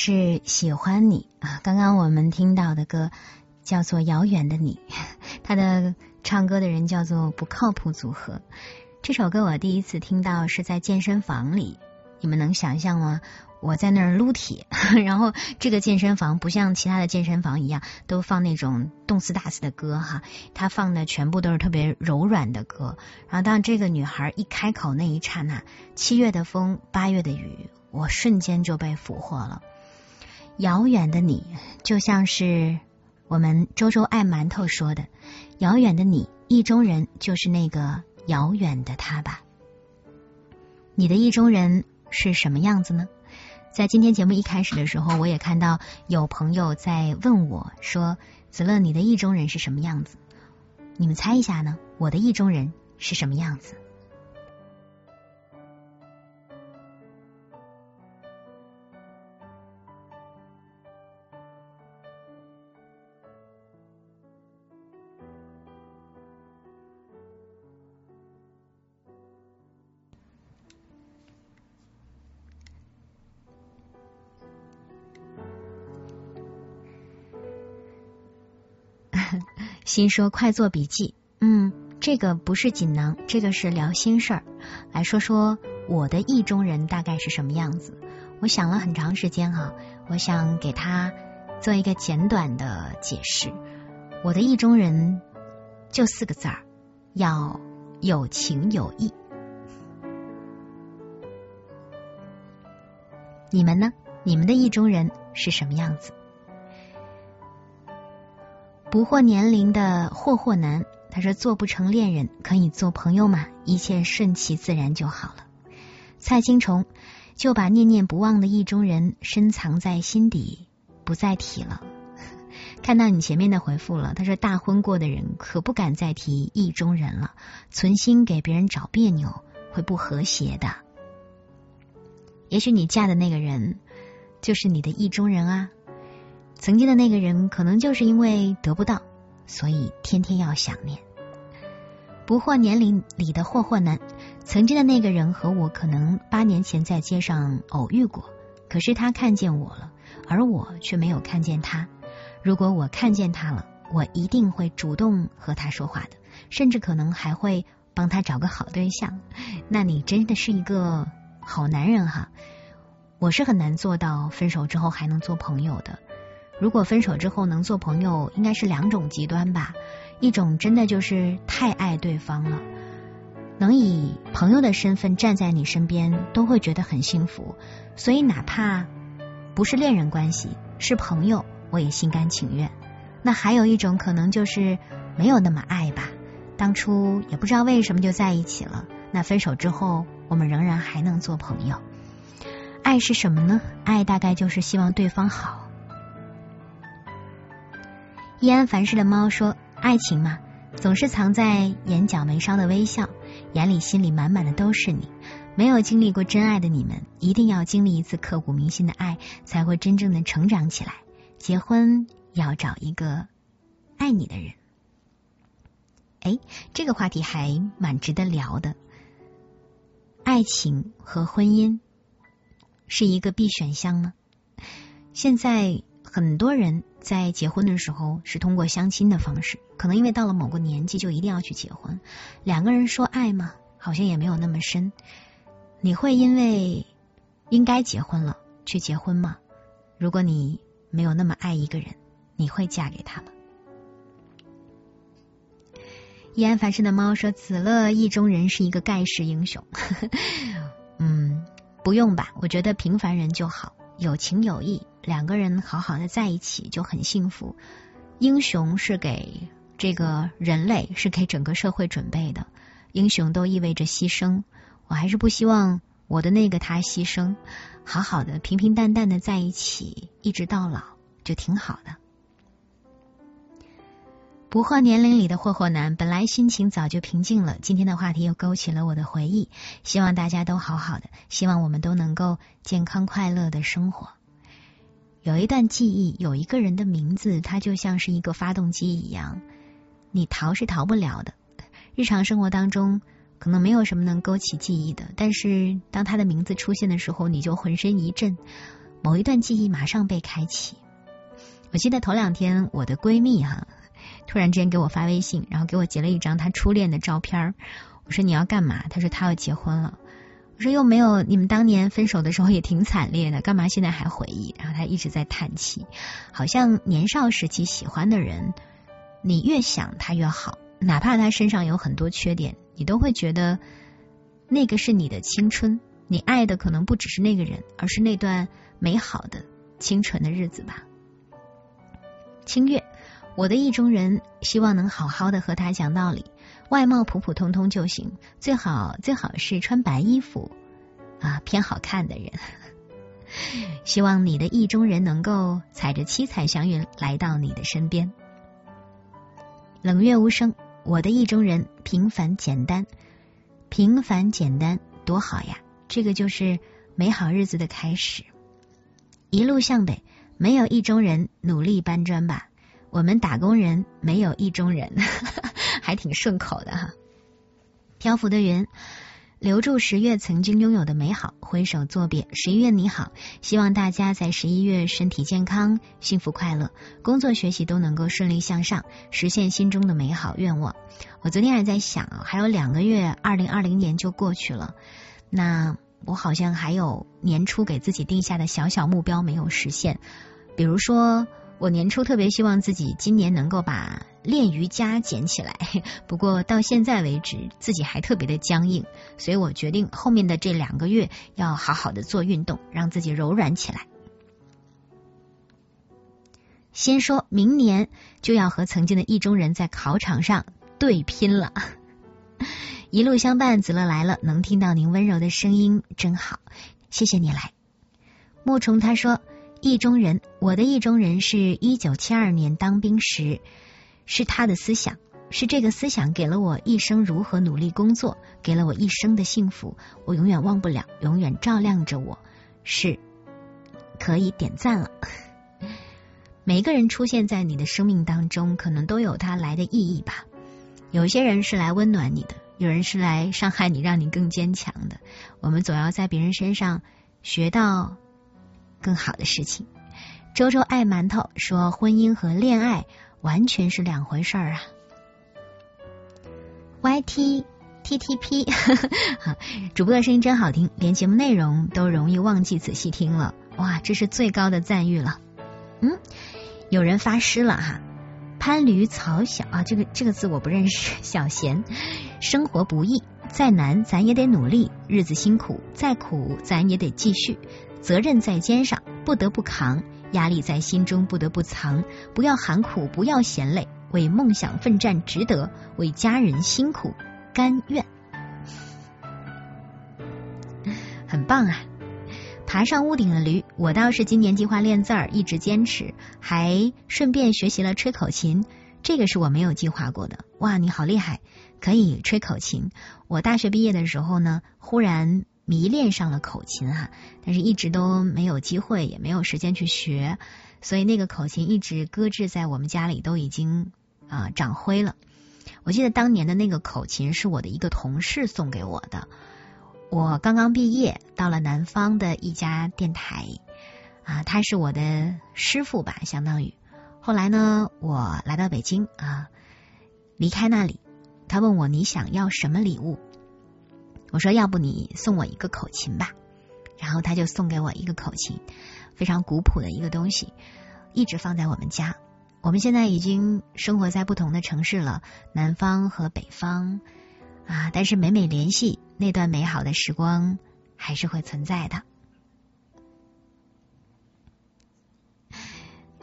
Speaker 2: 是喜欢你啊！刚刚我们听到的歌叫做《遥远的你》，<laughs> 他的唱歌的人叫做不靠谱组合。这首歌我第一次听到是在健身房里，你们能想象吗？我在那儿撸铁，<laughs> 然后这个健身房不像其他的健身房一样都放那种动次打次的歌哈，他放的全部都是特别柔软的歌。然后当这个女孩一开口那一刹那，七月的风，八月的雨，我瞬间就被俘获了。遥远的你，就像是我们周周爱馒头说的：“遥远的你，意中人就是那个遥远的他吧？”你的意中人是什么样子呢？在今天节目一开始的时候，我也看到有朋友在问我说：“子乐，你的意中人是什么样子？”你们猜一下呢？我的意中人是什么样子？心说快做笔记，嗯，这个不是锦囊，这个是聊心事儿。来说说我的意中人大概是什么样子。我想了很长时间哈，我想给他做一个简短的解释。我的意中人就四个字儿，要有情有义。你们呢？你们的意中人是什么样子？不惑年龄的霍霍男，他说做不成恋人可以做朋友嘛，一切顺其自然就好了。蔡青虫就把念念不忘的意中人深藏在心底，不再提了。<laughs> 看到你前面的回复了，他说大婚过的人可不敢再提意中人了，存心给别人找别扭，会不和谐的。也许你嫁的那个人。就是你的意中人啊！曾经的那个人，可能就是因为得不到，所以天天要想念。不惑年龄里的霍霍男，曾经的那个人和我可能八年前在街上偶遇过，可是他看见我了，而我却没有看见他。如果我看见他了，我一定会主动和他说话的，甚至可能还会帮他找个好对象。那你真的是一个好男人哈！我是很难做到分手之后还能做朋友的。如果分手之后能做朋友，应该是两种极端吧。一种真的就是太爱对方了，能以朋友的身份站在你身边，都会觉得很幸福。所以哪怕不是恋人关系，是朋友，我也心甘情愿。那还有一种可能就是没有那么爱吧，当初也不知道为什么就在一起了。那分手之后，我们仍然还能做朋友。爱是什么呢？爱大概就是希望对方好。易安凡世的猫说：“爱情嘛，总是藏在眼角眉梢的微笑，眼里心里满满的都是你。没有经历过真爱的你们，一定要经历一次刻骨铭心的爱，才会真正的成长起来。结婚要找一个爱你的人。”哎，这个话题还蛮值得聊的。爱情和婚姻。是一个必选项吗？现在很多人在结婚的时候是通过相亲的方式，可能因为到了某个年纪就一定要去结婚。两个人说爱吗？好像也没有那么深。你会因为应该结婚了去结婚吗？如果你没有那么爱一个人，你会嫁给他吗？易安凡生的猫说：“子乐意中人是一个盖世英雄。” <laughs> 嗯。不用吧，我觉得平凡人就好，有情有义，两个人好好的在一起就很幸福。英雄是给这个人类，是给整个社会准备的。英雄都意味着牺牲，我还是不希望我的那个他牺牲，好好的平平淡淡的在一起，一直到老就挺好的。不惑年龄里的霍霍男，本来心情早就平静了，今天的话题又勾起了我的回忆。希望大家都好好的，希望我们都能够健康快乐的生活。有一段记忆，有一个人的名字，它就像是一个发动机一样，你逃是逃不了的。日常生活当中，可能没有什么能勾起记忆的，但是当他的名字出现的时候，你就浑身一震，某一段记忆马上被开启。我记得头两天我的闺蜜哈。突然之间给我发微信，然后给我截了一张他初恋的照片儿。我说你要干嘛？他说他要结婚了。我说又没有，你们当年分手的时候也挺惨烈的，干嘛现在还回忆？然后他一直在叹气，好像年少时期喜欢的人，你越想他越好，哪怕他身上有很多缺点，你都会觉得那个是你的青春。你爱的可能不只是那个人，而是那段美好的清纯的日子吧。清月。我的意中人希望能好好的和他讲道理，外貌普普通通就行，最好最好是穿白衣服啊，偏好看的人。<laughs> 希望你的意中人能够踩着七彩祥云来到你的身边。冷月无声，我的意中人平凡简单，平凡简单多好呀，这个就是美好日子的开始。一路向北，没有意中人，努力搬砖吧。我们打工人没有意中人，<laughs> 还挺顺口的哈。漂浮的云，留住十月曾经拥有的美好，挥手作别。十一月你好，希望大家在十一月身体健康、幸福快乐，工作学习都能够顺利向上，实现心中的美好愿望。我昨天还在想，还有两个月，二零二零年就过去了，那我好像还有年初给自己定下的小小目标没有实现，比如说。我年初特别希望自己今年能够把练瑜伽捡起来，<laughs> 不过到现在为止自己还特别的僵硬，所以我决定后面的这两个月要好好的做运动，让自己柔软起来。先说明年就要和曾经的意中人在考场上对拼了，一路相伴，子乐来了，能听到您温柔的声音真好，谢谢你来。莫虫他说。意中人，我的意中人是一九七二年当兵时，是他的思想，是这个思想给了我一生如何努力工作，给了我一生的幸福，我永远忘不了，永远照亮着我，是可以点赞了。<laughs> 每个人出现在你的生命当中，可能都有他来的意义吧。有些人是来温暖你的，有人是来伤害你，让你更坚强的。我们总要在别人身上学到。更好的事情。周周爱馒头说：“婚姻和恋爱完全是两回事儿啊。”Y T T T P，<laughs> 主播的声音真好听，连节目内容都容易忘记仔细听了。哇，这是最高的赞誉了。嗯，有人发诗了哈。攀驴曹小啊，这个这个字我不认识。<laughs> 小贤，生活不易，再难咱也得努力；日子辛苦，再苦咱也得继续。责任在肩上，不得不扛；压力在心中，不得不藏。不要喊苦，不要嫌累，为梦想奋战值得，为家人辛苦甘愿。<laughs> 很棒啊！爬上屋顶的驴，我倒是今年计划练字儿，一直坚持，还顺便学习了吹口琴。这个是我没有计划过的。哇，你好厉害，可以吹口琴！我大学毕业的时候呢，忽然。迷恋上了口琴哈，但是一直都没有机会，也没有时间去学，所以那个口琴一直搁置在我们家里，都已经啊长灰了。我记得当年的那个口琴是我的一个同事送给我的，我刚刚毕业，到了南方的一家电台啊，他是我的师傅吧，相当于。后来呢，我来到北京啊，离开那里，他问我你想要什么礼物？我说：“要不你送我一个口琴吧。”然后他就送给我一个口琴，非常古朴的一个东西，一直放在我们家。我们现在已经生活在不同的城市了，南方和北方啊，但是每每联系，那段美好的时光还是会存在的。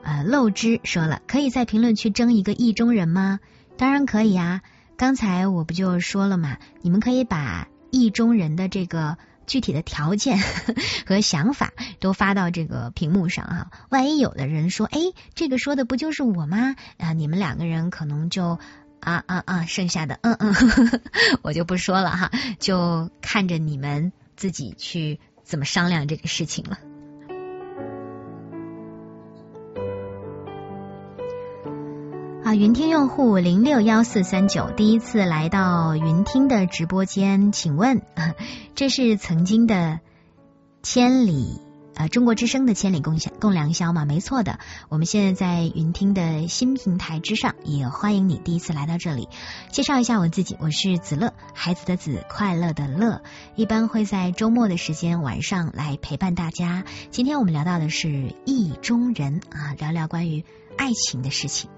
Speaker 2: 呃，漏枝说了，可以在评论区争一个意中人吗？当然可以啊！刚才我不就说了嘛，你们可以把。意中人的这个具体的条件 <laughs> 和想法都发到这个屏幕上哈，万一有的人说，哎，这个说的不就是我吗？啊，你们两个人可能就啊啊啊，剩下的嗯嗯，<laughs> 我就不说了哈，就看着你们自己去怎么商量这个事情了。啊，云听用户零六幺四三九第一次来到云听的直播间，请问 <laughs> 这是曾经的千里啊中国之声的千里共享共良宵吗？没错的，我们现在在云听的新平台之上，也欢迎你第一次来到这里。介绍一下我自己，我是子乐，孩子的子，快乐的乐，一般会在周末的时间晚上来陪伴大家。今天我们聊到的是意中人啊，聊聊关于爱情的事情。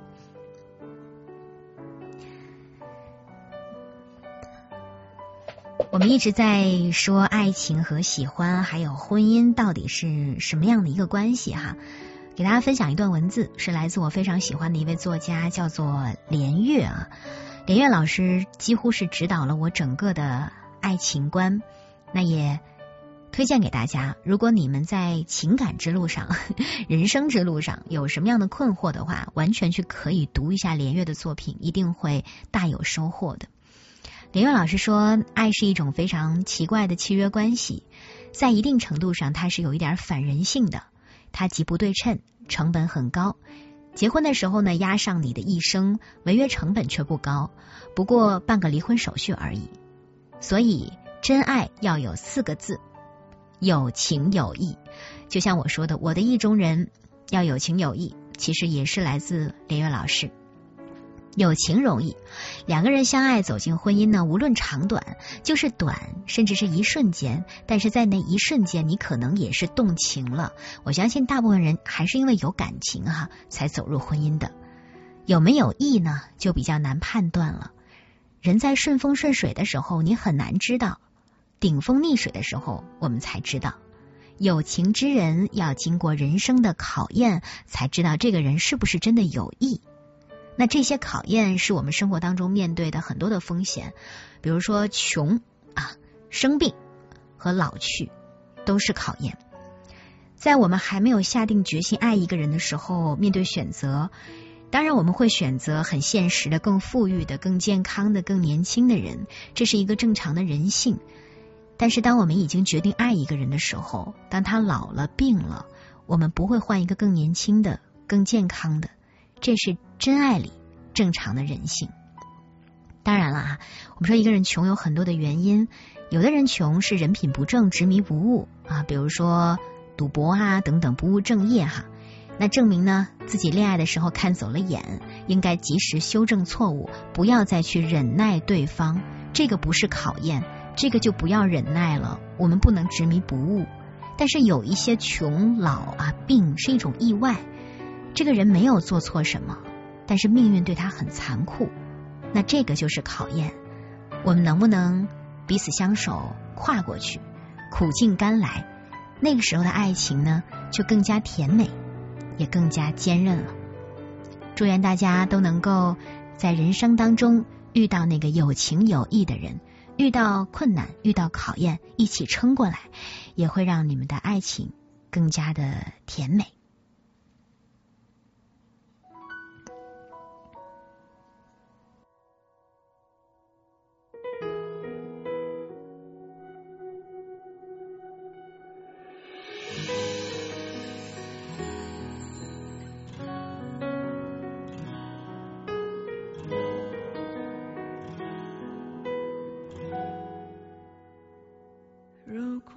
Speaker 2: 我们一直在说爱情和喜欢，还有婚姻到底是什么样的一个关系哈？给大家分享一段文字，是来自我非常喜欢的一位作家，叫做连月啊。连月老师几乎是指导了我整个的爱情观，那也推荐给大家。如果你们在情感之路上、<laughs> 人生之路上有什么样的困惑的话，完全去可以读一下连月的作品，一定会大有收获的。林月老师说，爱是一种非常奇怪的契约关系，在一定程度上，它是有一点反人性的。它极不对称，成本很高。结婚的时候呢，押上你的一生，违约成本却不高，不过办个离婚手续而已。所以，真爱要有四个字：有情有义。就像我说的，我的意中人要有情有义，其实也是来自连岳老师。友情容易，两个人相爱走进婚姻呢，无论长短，就是短，甚至是一瞬间。但是在那一瞬间，你可能也是动情了。我相信大部分人还是因为有感情哈，才走入婚姻的。有没有义呢？就比较难判断了。人在顺风顺水的时候，你很难知道；顶风逆水的时候，我们才知道。有情之人要经过人生的考验，才知道这个人是不是真的有意。那这些考验是我们生活当中面对的很多的风险，比如说穷啊、生病和老去都是考验。在我们还没有下定决心爱一个人的时候，面对选择，当然我们会选择很现实的、更富裕的、更健康的、更年轻的人，这是一个正常的人性。但是当我们已经决定爱一个人的时候，当他老了、病了，我们不会换一个更年轻的、更健康的。这是真爱里正常的人性。当然了啊，我们说一个人穷有很多的原因，有的人穷是人品不正、执迷不悟啊，比如说赌博啊等等不务正业哈。那证明呢自己恋爱的时候看走了眼，应该及时修正错误，不要再去忍耐对方。这个不是考验，这个就不要忍耐了。我们不能执迷不悟。但是有一些穷、老啊、病是一种意外。这个人没有做错什么，但是命运对他很残酷，那这个就是考验。我们能不能彼此相守，跨过去，苦尽甘来？那个时候的爱情呢，就更加甜美，也更加坚韧了。祝愿大家都能够在人生当中遇到那个有情有义的人，遇到困难，遇到考验，一起撑过来，也会让你们的爱情更加的甜美。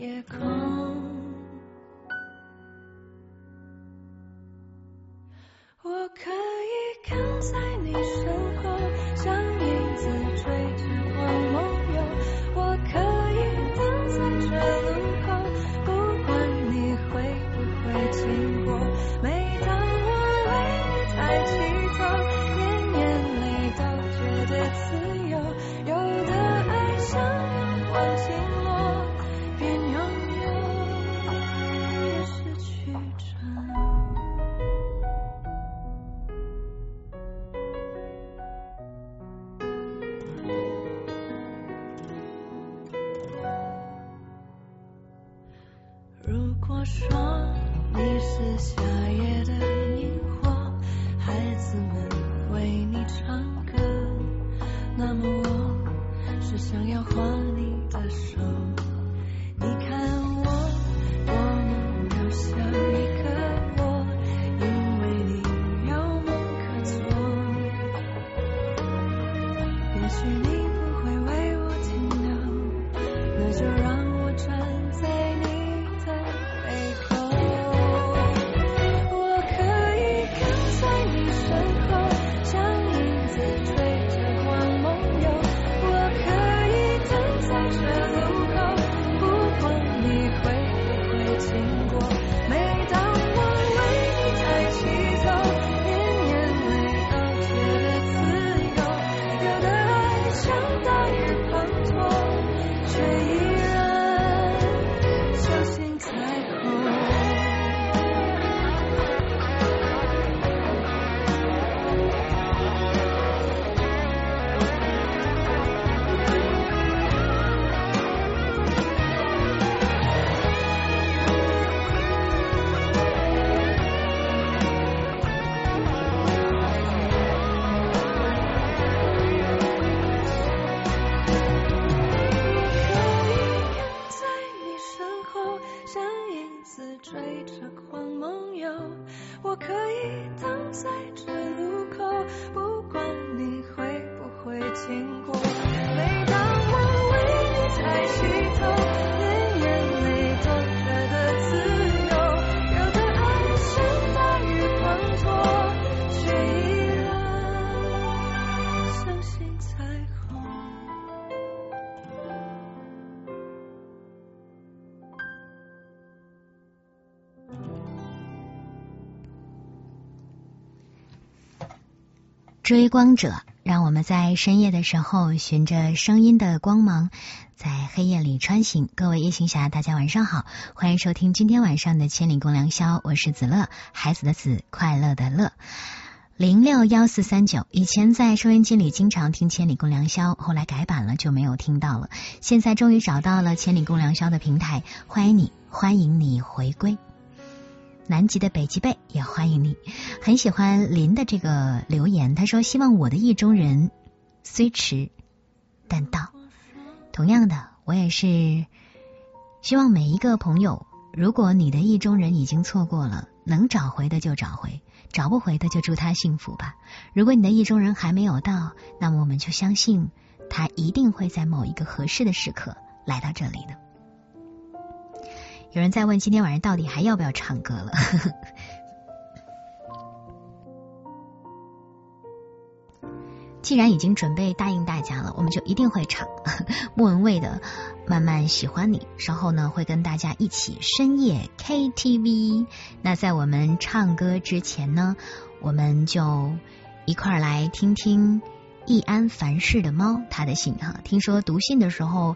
Speaker 5: 夜空。追光
Speaker 2: 者，让我们在深夜的时候循着声音的光芒，在黑夜里穿行。各位夜行侠，大家晚上好，欢迎收听今天晚上的千里共良宵，我是子乐，孩子的子，快乐的乐。零六幺四三九，以前在收音机里经常听《千里共良宵》，后来改版了就没有听到了。现在终于找到了《千里共良宵》的平台，欢迎你，欢迎你回归。南极的北极贝也欢迎你，很喜欢林的这个留言，他说希望我的意中人虽迟但到。同样的，我也是希望每一个朋友，如果你的意中人已经错过了，能找回的就找回。找不回的就祝他幸福吧。如果你的意中人还没有到，那么我们就相信他一定会在某一个合适的时刻来到这里的。有人在问今天晚上到底还要不要唱歌了？<laughs> 既然已经准备答应大家了，我们就一定会唱 <laughs> 莫文蔚的《慢慢喜欢你》。稍后呢，会跟大家一起深夜 KTV。那在我们唱歌之前呢，我们就一块儿来听听易安凡世的猫他的信哈。听说读信的时候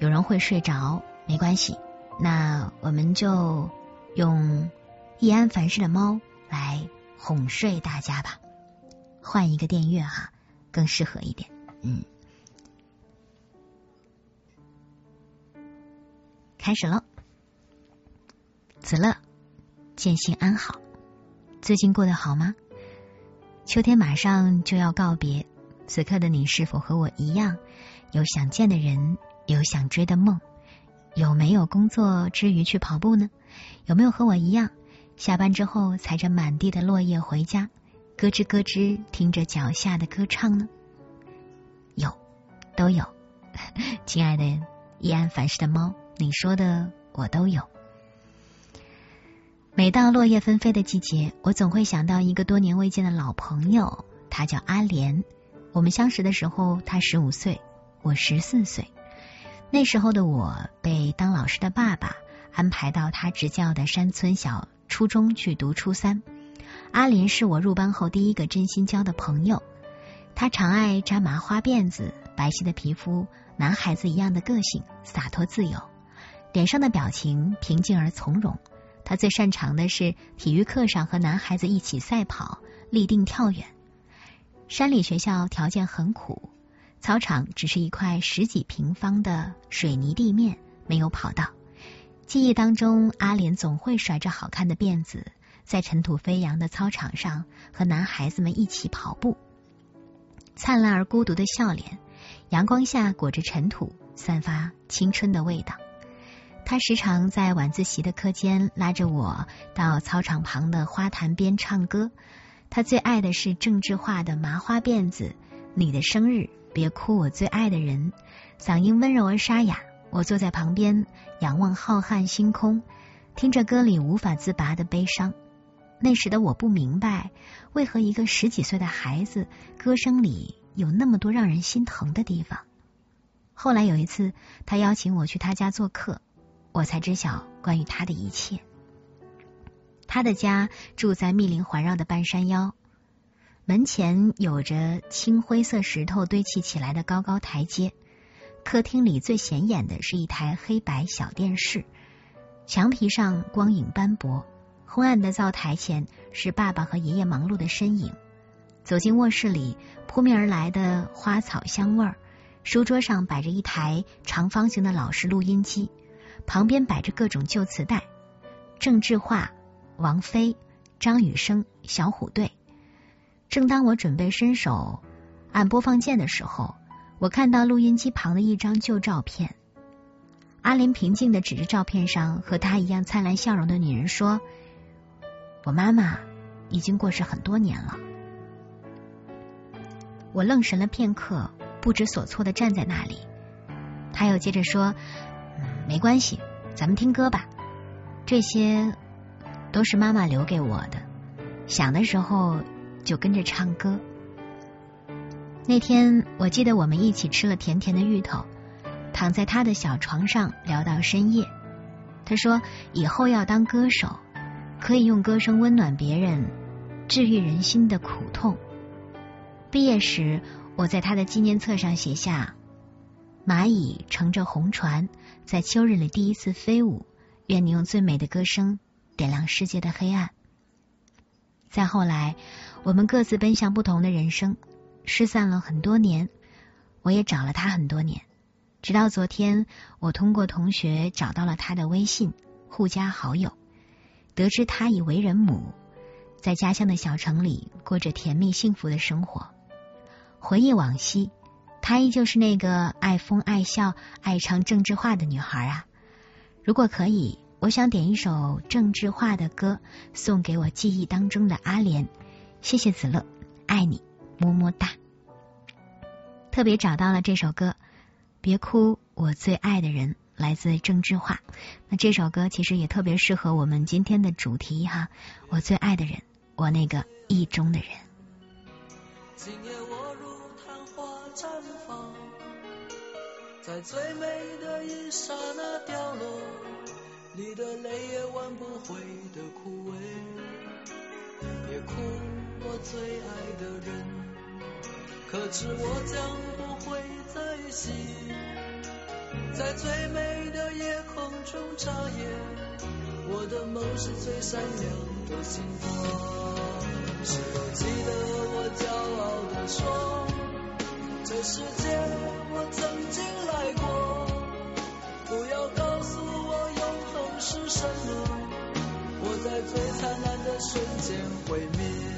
Speaker 2: 有人会睡着，没关系，那我们就用易安凡世的猫来哄睡大家吧。换一个电乐哈。更适合一点，嗯，开始喽。子乐，见信安好，最近过得好吗？秋天马上就要告别，此刻的你是否和我一样，有想见的人，有想追的梦？有没有工作之余去跑步呢？有没有和我一样，下班之后踩着满地的落叶回家？咯吱咯吱，听着脚下的歌唱呢，有，都有。<laughs> 亲爱的易安凡世的猫，你说的我都有。每到落叶纷飞的季节，我总会想到一个多年未见的老朋友，他叫阿莲。我们相识的时候，他十五岁，我十四岁。那时候的我被当老师的爸爸安排到他执教的山村小初中去读初三。阿林是我入班后第一个真心交的朋友，他常爱扎麻花辫子，白皙的皮肤，男孩子一样的个性，洒脱自由，脸上的表情平静而从容。他最擅长的是体育课上和男孩子一起赛跑、立定跳远。山里学校条件很苦，操场只是一块十几平方的水泥地面，没有跑道。记忆当中，阿莲总会甩着好看的辫子。在尘土飞扬的操场上，和男孩子们一起跑步，灿烂而孤独的笑脸，阳光下裹着尘土，散发青春的味道。他时常在晚自习的课间拉着我到操场旁的花坛边唱歌。他最爱的是郑智化的《麻花辫子》，你的生日别哭，我最爱的人，嗓音温柔而沙哑。我坐在旁边，仰望浩瀚星空，听着歌里无法自拔的悲伤。那时的我不明白，为何一个十几岁的孩子歌声里有那么多让人心疼的地方。后来有一次，他邀请我去他家做客，我才知晓关于他的一切。他的家住在密林环绕的半山腰，门前有着青灰色石头堆砌起来的高高台阶。客厅里最显眼的是一台黑白小电视，墙皮上光影斑驳。昏暗的灶台前是爸爸和爷爷忙碌的身影。走进卧室里，扑面而来的花草香味儿。书桌上摆着一台长方形的老式录音机，旁边摆着各种旧磁带。郑智化、王菲、张雨生、小虎队。正当我准备伸手按播放键的时候，我看到录音机旁的一张旧照片。阿林平静的指着照片上和他一样灿烂笑容的女人说。我妈妈已经过世很多年了，我愣神了片刻，不知所措的站在那里。他又接着说：“没关系，咱们听歌吧，这些都是妈妈留给我的，想的时候就跟着唱歌。”那天我记得我们一起吃了甜甜的芋头，躺在他的小床上聊到深夜。他说以后要当歌手。可以用歌声温暖别人，治愈人心的苦痛。毕业时，我在他的纪念册上写下：“蚂蚁乘着红船，在秋日里第一次飞舞。愿你用最美的歌声点亮世界的黑暗。”再后来，我们各自奔向不同的人生，失散了很多年。我也找了他很多年，直到昨天，我通过同学找到了他的微信，互加好友，得知他已为人母，在家乡的小城里过着甜蜜幸福的生活。回忆往昔，她依旧是那个爱疯爱笑、爱唱郑智化的女孩啊！如果可以，我想点一首郑智化的歌，送给我记忆当中的阿莲。谢谢子乐，爱你，么么哒。特别找到了这首歌，别哭，我最爱的人，来自郑智化。那这首歌其实也特别适合我们今天的主题哈，我最爱的人，我那个意中的人。
Speaker 3: 今夜我如昙花绽放，在最美的一刹那掉落，你的泪也挽不回的枯萎。别哭，我最爱的人。可知我将不会再醒，在最美的夜空中眨眼。我的梦是最闪亮的星光。是否记得我骄傲地说，这世界我曾经来过。不要告诉我永恒是什么，我在最灿烂的瞬间毁灭。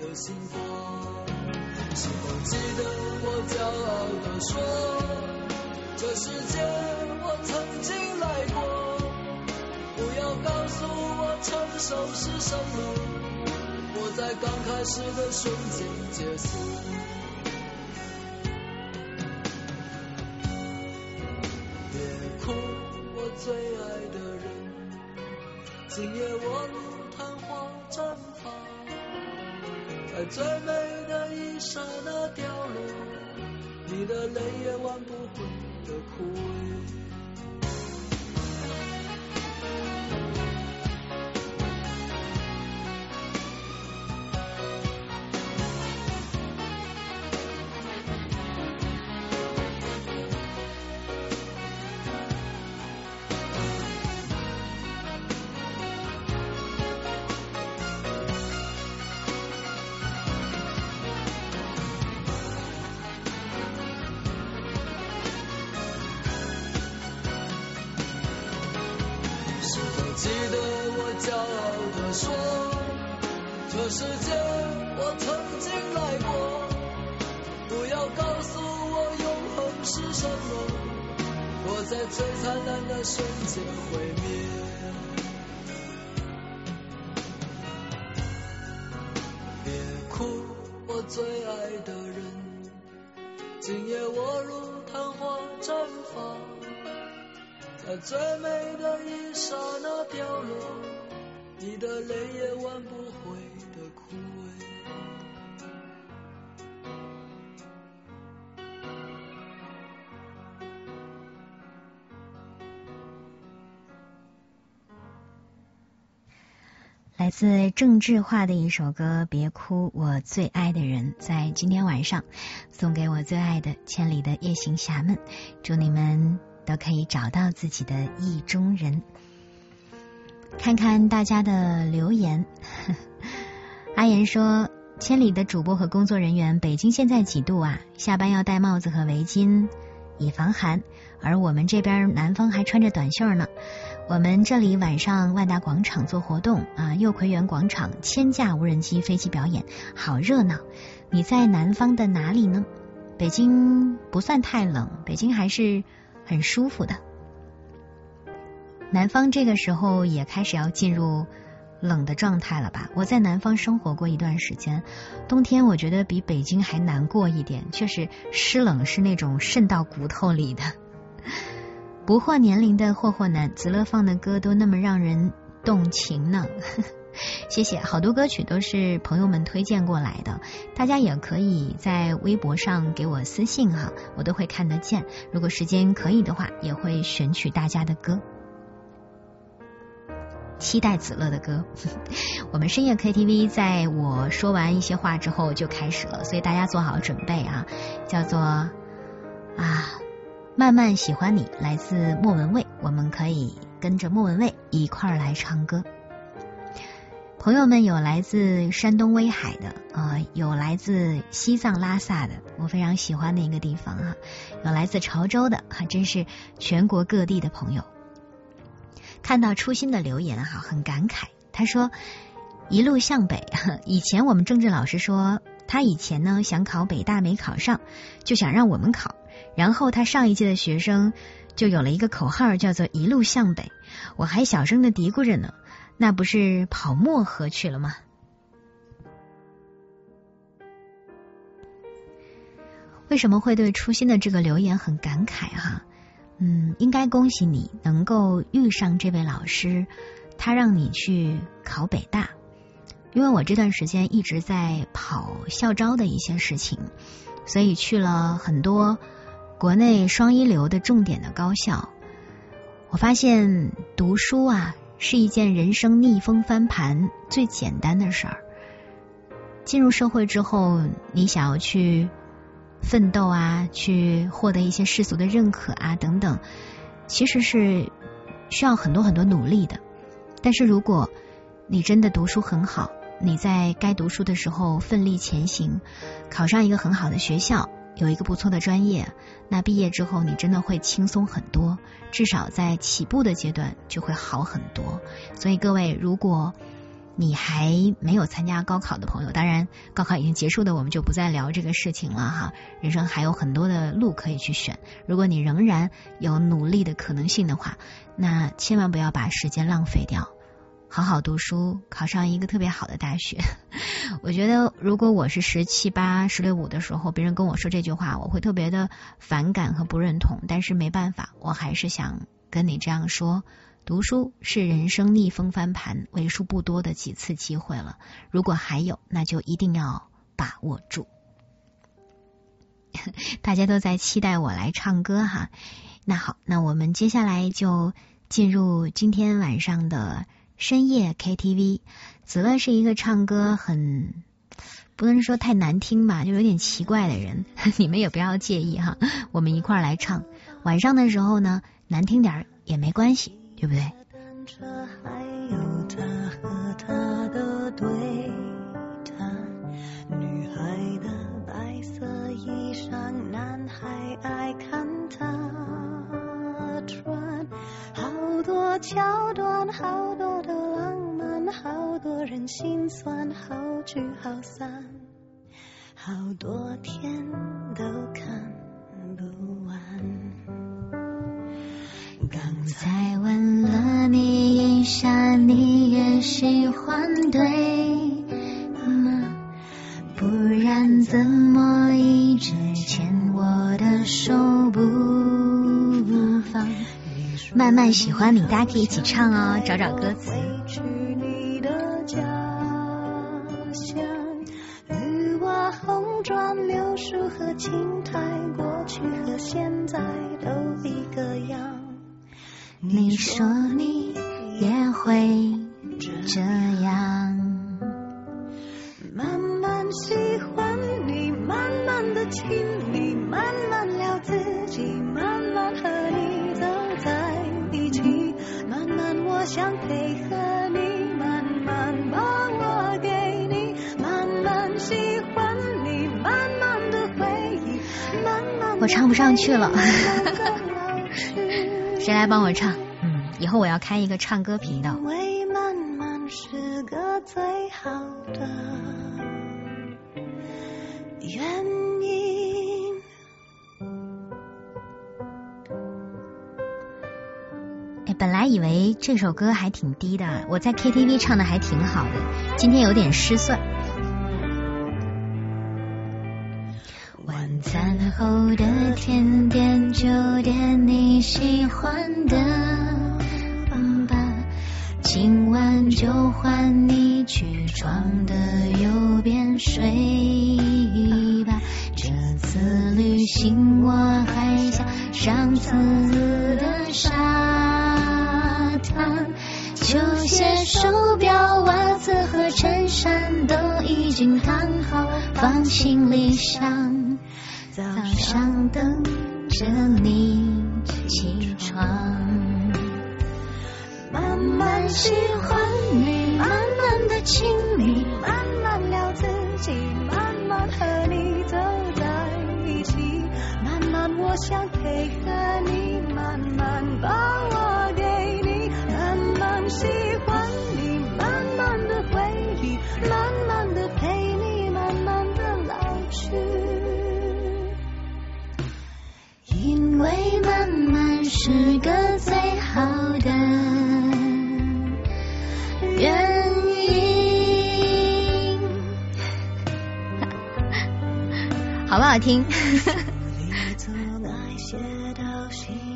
Speaker 3: 的心房。是否记得我骄傲地说，这世界我曾经来过。不要告诉我成熟是什么，我在刚开始的瞬间结束。别哭，我最爱的人，今夜我在最美的一。刹那凋落，你的泪也挽不回的枯萎。
Speaker 2: 自郑智化的一首歌《别哭，我最爱的人》在今天晚上送给我最爱的千里的夜行侠们，祝你们都可以找到自己的意中人。看看大家的留言，<laughs> 阿言说：“千里的主播和工作人员，北京现在几度啊？下班要戴帽子和围巾以防寒，而我们这边南方还穿着短袖呢。”我们这里晚上万达广场做活动啊，右葵园广场千架无人机飞机表演，好热闹。你在南方的哪里呢？北京不算太冷，北京还是很舒服的。南方这个时候也开始要进入冷的状态了吧？我在南方生活过一段时间，冬天我觉得比北京还难过一点，确实湿冷是那种渗到骨头里的。不惑年龄的霍霍男，子乐放的歌都那么让人动情呢。<laughs> 谢谢，好多歌曲都是朋友们推荐过来的，大家也可以在微博上给我私信哈，我都会看得见。如果时间可以的话，也会选取大家的歌。期待子乐的歌，<laughs> 我们深夜 KTV 在我说完一些话之后就开始了，所以大家做好准备啊！叫做啊，慢慢喜欢你，来自莫文蔚，我们可以跟着莫文蔚一块儿来唱歌。朋友们有来自山东威海的，呃，有来自西藏拉萨的，我非常喜欢的一个地方哈，有来自潮州的，还真是全国各地的朋友。看到初心的留言哈，很感慨。他说：“一路向北。<laughs> 以前我们政治老师说，他以前呢想考北大没考上，就想让我们考。然后他上一届的学生就有了一个口号，叫做‘一路向北’。我还小声的嘀咕着呢，那不是跑漠河去了吗？为什么会对初心的这个留言很感慨哈？”嗯，应该恭喜你能够遇上这位老师，他让你去考北大。因为我这段时间一直在跑校招的一些事情，所以去了很多国内双一流的重点的高校。我发现读书啊是一件人生逆风翻盘最简单的事儿。进入社会之后，你想要去。奋斗啊，去获得一些世俗的认可啊，等等，其实是需要很多很多努力的。但是如果你真的读书很好，你在该读书的时候奋力前行，考上一个很好的学校，有一个不错的专业，那毕业之后你真的会轻松很多，至少在起步的阶段就会好很多。所以各位，如果你还没有参加高考的朋友，当然高考已经结束的，我们就不再聊这个事情了哈。人生还有很多的路可以去选，如果你仍然有努力的可能性的话，那千万不要把时间浪费掉，好好读书，考上一个特别好的大学。<laughs> 我觉得，如果我是十七八、十六五的时候，别人跟我说这句话，我会特别的反感和不认同。但是没办法，我还是想跟你这样说。读书是人生逆风翻盘为数不多的几次机会了，如果还有，那就一定要把握住。<laughs> 大家都在期待我来唱歌哈，那好，那我们接下来就进入今天晚上的深夜 KTV。子乐是一个唱歌很不能说太难听吧，就有点奇怪的人，<laughs> 你们也不要介意哈，我们一块儿来唱。晚上的时候呢，难听点儿也没关系。对不对？
Speaker 5: 女孩的白色衣裳，男孩爱看她穿。桥段，好多的浪漫，好多人心酸，好聚好散，好多天都看不完。刚才问了你一下，你也喜欢对吗？不然怎么一直牵我的手不放？
Speaker 2: 慢慢喜欢你，大家可以一起唱哦，找找歌词。
Speaker 5: 红砖柳树和青苔，过去和现在都一个样。你说你也会这样，慢慢喜欢你，慢慢的亲密，慢慢聊自己，慢慢和我想配合你，慢慢把我给你，慢慢喜欢你，慢慢的回忆，慢慢
Speaker 2: 我唱不上去了。<laughs> 谁来帮我唱？嗯，以后我要开一个唱歌频道。哎，本来以为这首歌还挺低的，我在 KTV 唱的还挺好的，今天有点失算。晚餐后的甜点，就点你喜欢的吧。今晚就换你去床的右边睡吧。这次旅行我还像上次的沙手表、袜子和衬衫都已经烫好，放行李箱，早上等着你起床。慢慢喜欢你，慢慢的亲密，慢慢聊自己，慢慢和你走在一起，慢慢我想是个最好的。原因，好不好听？<laughs>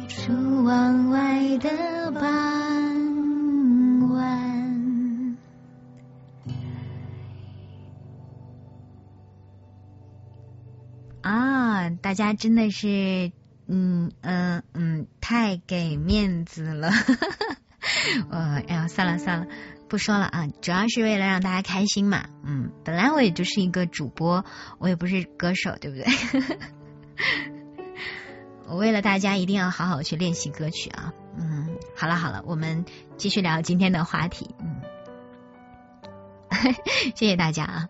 Speaker 2: 出望外的傍晚啊！大家真的是，嗯嗯嗯，太给面子了。<laughs> 呃，哎呀，算了算了。不说了啊，主要是为了让大家开心嘛。嗯，本来我也就是一个主播，我也不是歌手，对不对？<laughs> 我为了大家一定要好好去练习歌曲啊。嗯，好了好了，我们继续聊今天的话题。嗯，<laughs> 谢谢大家啊。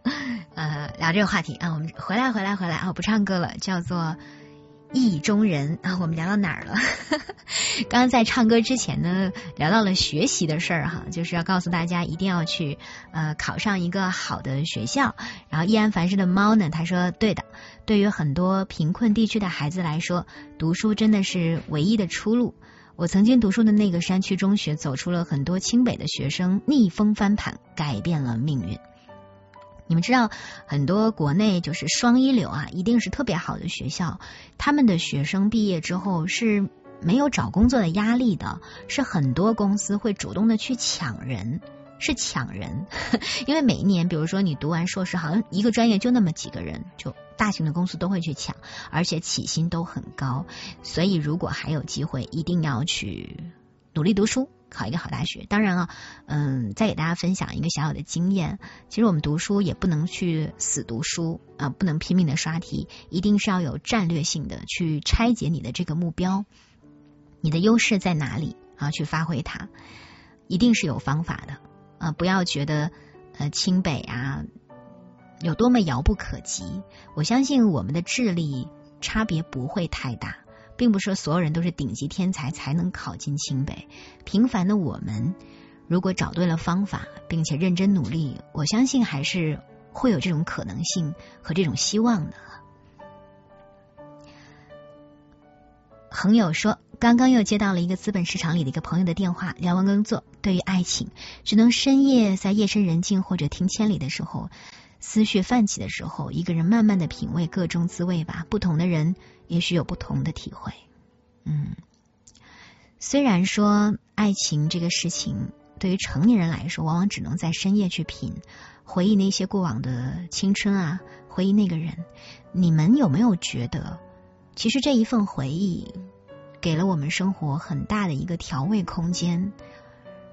Speaker 2: 呃，聊这个话题啊，我们回来回来回来啊，不唱歌了，叫做。意中人 <laughs> 啊，我们聊到哪儿了？<laughs> 刚刚在唱歌之前呢，聊到了学习的事儿哈，就是要告诉大家一定要去呃考上一个好的学校。然后易安凡氏的猫呢，他说对的，对于很多贫困地区的孩子来说，读书真的是唯一的出路。我曾经读书的那个山区中学，走出了很多清北的学生逆风翻盘，改变了命运。你们知道，很多国内就是双一流啊，一定是特别好的学校。他们的学生毕业之后是没有找工作的压力的，是很多公司会主动的去抢人，是抢人。<laughs> 因为每一年，比如说你读完硕士，好像一个专业就那么几个人，就大型的公司都会去抢，而且起薪都很高。所以，如果还有机会，一定要去努力读书。考一个好大学，当然了，嗯，再给大家分享一个小小的经验。其实我们读书也不能去死读书啊，不能拼命的刷题，一定是要有战略性的去拆解你的这个目标，你的优势在哪里啊？去发挥它，一定是有方法的啊！不要觉得呃清北啊有多么遥不可及，我相信我们的智力差别不会太大。并不是说所有人都是顶级天才才能考进清北，平凡的我们，如果找对了方法，并且认真努力，我相信还是会有这种可能性和这种希望的。朋友说，刚刚又接到了一个资本市场里的一个朋友的电话，聊完工作，对于爱情，只能深夜在夜深人静或者听千里的时候，思绪泛起的时候，一个人慢慢的品味各种滋味吧。不同的人。也许有不同的体会，嗯，虽然说爱情这个事情对于成年人来说，往往只能在深夜去品，回忆那些过往的青春啊，回忆那个人。你们有没有觉得，其实这一份回忆给了我们生活很大的一个调味空间？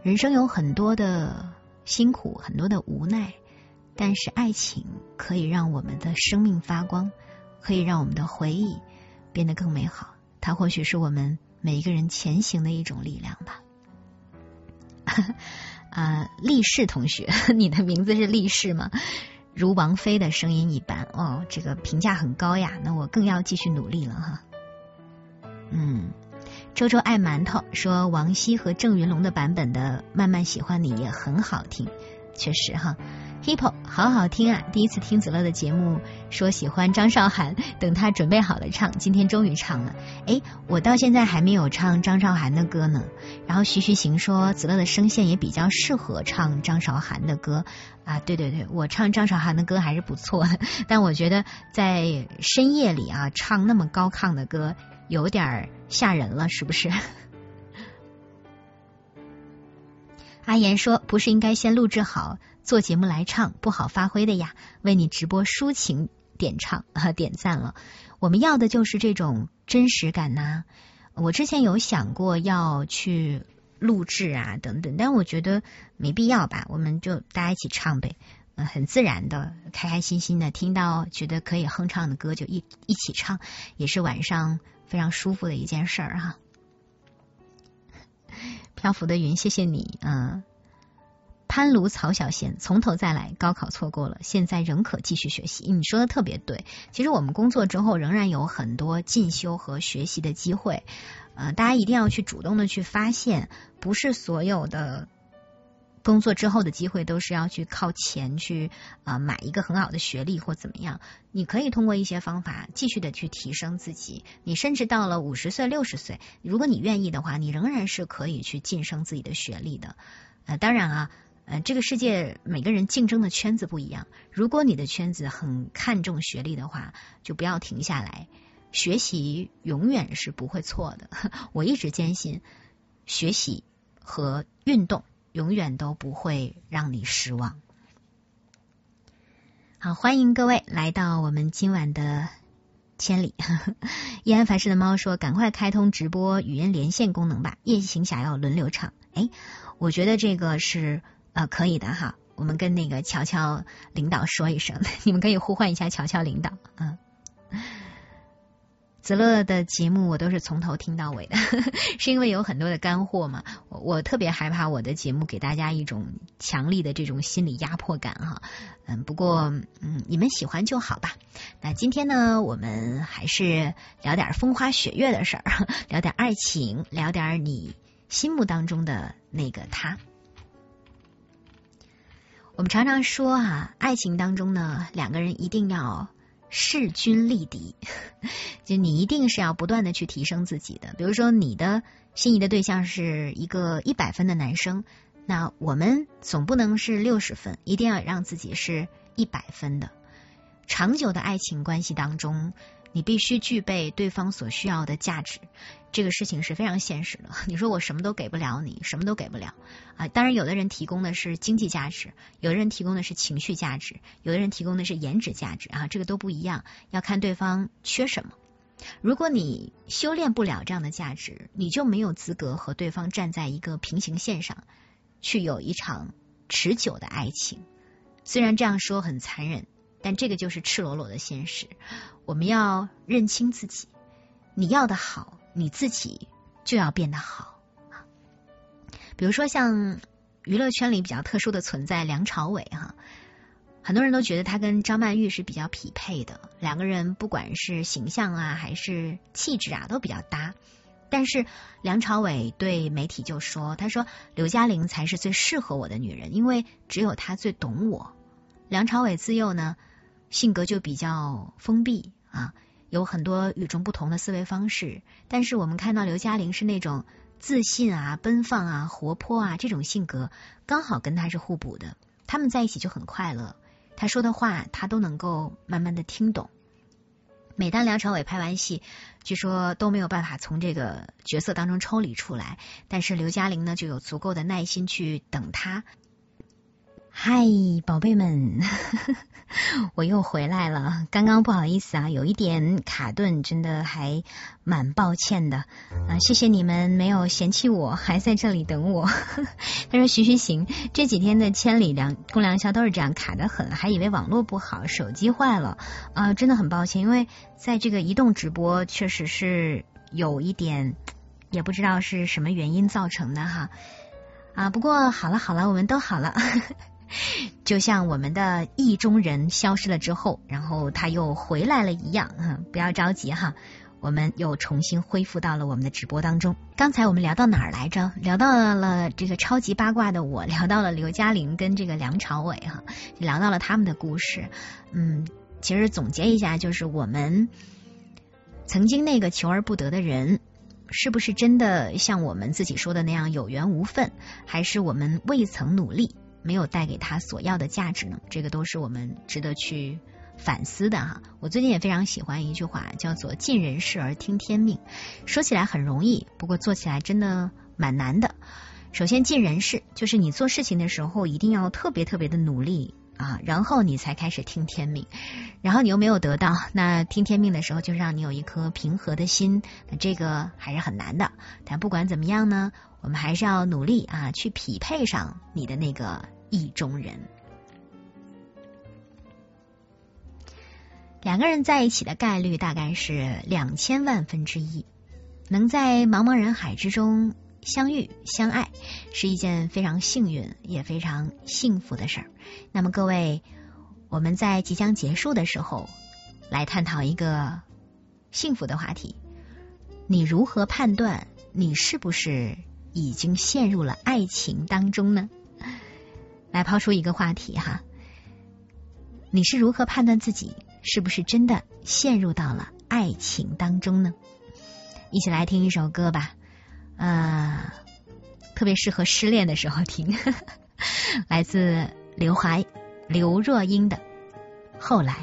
Speaker 2: 人生有很多的辛苦，很多的无奈，但是爱情可以让我们的生命发光，可以让我们的回忆。变得更美好，它或许是我们每一个人前行的一种力量吧。<laughs> 啊，立士同学，<laughs> 你的名字是立士吗？如王菲的声音一般哦，这个评价很高呀。那我更要继续努力了哈。嗯，周周爱馒头说王晰和郑云龙的版本的《慢慢喜欢你》也很好听，确实哈。Hippo，好好听啊！第一次听子乐的节目，说喜欢张韶涵，<laughs> 等他准备好了唱，今天终于唱了。哎，我到现在还没有唱张韶涵的歌呢。然后徐徐行说，子乐的声线也比较适合唱张韶涵的歌啊。对对对，我唱张韶涵的歌还是不错的，<laughs> 但我觉得在深夜里啊，唱那么高亢的歌，有点吓人了，是不是？<laughs> 阿言说，不是应该先录制好？做节目来唱不好发挥的呀，为你直播抒情点唱啊点赞了。我们要的就是这种真实感呐。我之前有想过要去录制啊等等，但我觉得没必要吧。我们就大家一起唱呗，嗯，很自然的，开开心心的，听到觉得可以哼唱的歌就一一起唱，也是晚上非常舒服的一件事儿哈。漂浮的云，谢谢你啊。攀卢曹小贤，从头再来，高考错过了，现在仍可继续学习。你说的特别对，其实我们工作之后仍然有很多进修和学习的机会，呃，大家一定要去主动的去发现，不是所有的工作之后的机会都是要去靠钱去啊买一个很好的学历或怎么样。你可以通过一些方法继续的去提升自己，你甚至到了五十岁、六十岁，如果你愿意的话，你仍然是可以去晋升自己的学历的。呃，当然啊。嗯，这个世界每个人竞争的圈子不一样。如果你的圈子很看重学历的话，就不要停下来，学习永远是不会错的。<laughs> 我一直坚信，学习和运动永远都不会让你失望。好，欢迎各位来到我们今晚的千里。<laughs> 依然凡事的猫说：“赶快开通直播语音连线功能吧，夜行侠要轮流唱。”哎，我觉得这个是。啊，可以的哈，我们跟那个乔乔领导说一声，<laughs> 你们可以呼唤一下乔乔领导。嗯，子乐的节目我都是从头听到尾的，<laughs> 是因为有很多的干货嘛。我特别害怕我的节目给大家一种强力的这种心理压迫感哈。嗯，不过嗯，你们喜欢就好吧。那今天呢，我们还是聊点风花雪月的事儿，<laughs> 聊点爱情，聊点你心目当中的那个他。我们常常说啊，爱情当中呢，两个人一定要势均力敌，<laughs> 就你一定是要不断的去提升自己的。比如说，你的心仪的对象是一个一百分的男生，那我们总不能是六十分，一定要让自己是一百分的。长久的爱情关系当中。你必须具备对方所需要的价值，这个事情是非常现实的。<laughs> 你说我什么都给不了你，什么都给不了啊！当然，有的人提供的是经济价值，有的人提供的是情绪价值，有的人提供的是颜值价值啊，这个都不一样，要看对方缺什么。如果你修炼不了这样的价值，你就没有资格和对方站在一个平行线上，去有一场持久的爱情。虽然这样说很残忍。但这个就是赤裸裸的现实，我们要认清自己。你要的好，你自己就要变得好。比如说，像娱乐圈里比较特殊的存在梁朝伟哈，很多人都觉得他跟张曼玉是比较匹配的，两个人不管是形象啊还是气质啊都比较搭。但是梁朝伟对媒体就说：“他说刘嘉玲才是最适合我的女人，因为只有她最懂我。”梁朝伟自幼呢。性格就比较封闭啊，有很多与众不同的思维方式。但是我们看到刘嘉玲是那种自信啊、奔放啊、活泼啊这种性格，刚好跟他是互补的。他们在一起就很快乐，他说的话他都能够慢慢的听懂。每当梁朝伟拍完戏，据说都没有办法从这个角色当中抽离出来，但是刘嘉玲呢就有足够的耐心去等他。嗨，宝贝们，<laughs> 我又回来了。刚刚不好意思啊，有一点卡顿，真的还蛮抱歉的啊。谢谢你们没有嫌弃我，还在这里等我。<laughs> 他说徐徐行，这几天的千里良公良宵都是这样卡的很，还以为网络不好，手机坏了啊，真的很抱歉，因为在这个移动直播确实是有一点，也不知道是什么原因造成的哈啊。不过好了好了，我们都好了。<laughs> 就像我们的意中人消失了之后，然后他又回来了一样，不要着急哈。
Speaker 4: 我们又重新恢复到了我们的直播当中。刚才我们聊到哪儿来着？聊到了这个超级八卦的我，<laughs> 聊到了刘嘉玲跟这个梁朝伟哈，聊到了他们的故事。嗯，其实总结一下，就是我们曾经那个求而不得的人，是不是真的像我们自己说的那样有缘无分，还是我们未曾努力，没有带给他所要的价值呢？这个都是我们值得去。反思的哈，我最近也非常喜欢一句话，叫做“尽人事而听天命”。说起来很容易，不过做起来真的蛮难的。首先，尽人事就是你做事情的时候一定要特别特别的努力啊，然后你才开始听天命。然后你又没有得到，那听天命的时候就让你有一颗平和的心，那这个还是很难的。但不管怎么样呢，我们还是要努力啊，去匹配上你的那个意中人。两个人在一起的概率大概是两千万分之一，能在茫茫人海之中相遇相爱，是一件非常幸运也非常幸福的事儿。那么各位，我们在即将结束的时候，来探讨一个幸福的话题：你如何判断你是不是已经陷入了爱情当中呢？来抛出一个话题哈，你是如何判断自己？是不是真的陷入到了爱情当中呢？一起来听一首歌吧，呃，特别适合失恋的时候听，<laughs> 来自刘怀刘若英的《后来》。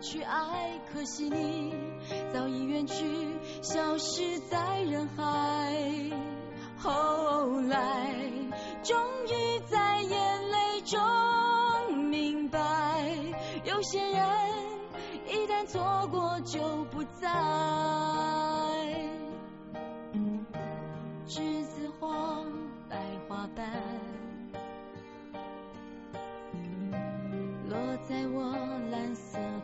Speaker 4: 去爱可惜你早已远去消失在人海后来终于在眼泪中明白有些人一旦错过就不再。栀子花白花瓣落在我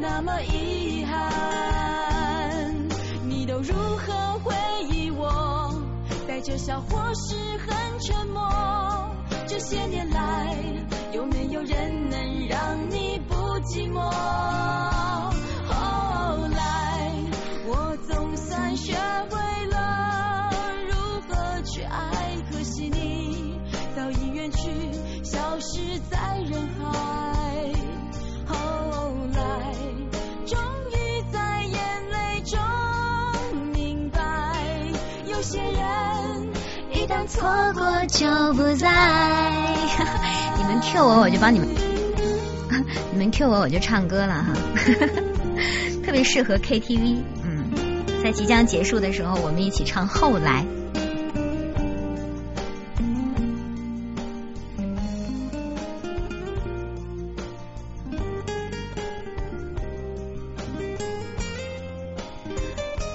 Speaker 4: 那么遗憾你都如何回忆我？带着笑或是很沉默这些年来有没有人能让你不寂寞？后来我总算学会了如何去爱可惜你早已远去消失在人海。
Speaker 2: 错过就不在。<laughs> 你们
Speaker 4: Q 我，我就帮你们；<laughs> 你们 Q 我，我就唱歌了哈。<laughs> 特别适合 KTV。嗯，在即将结束的时候，我们一起唱《后来》。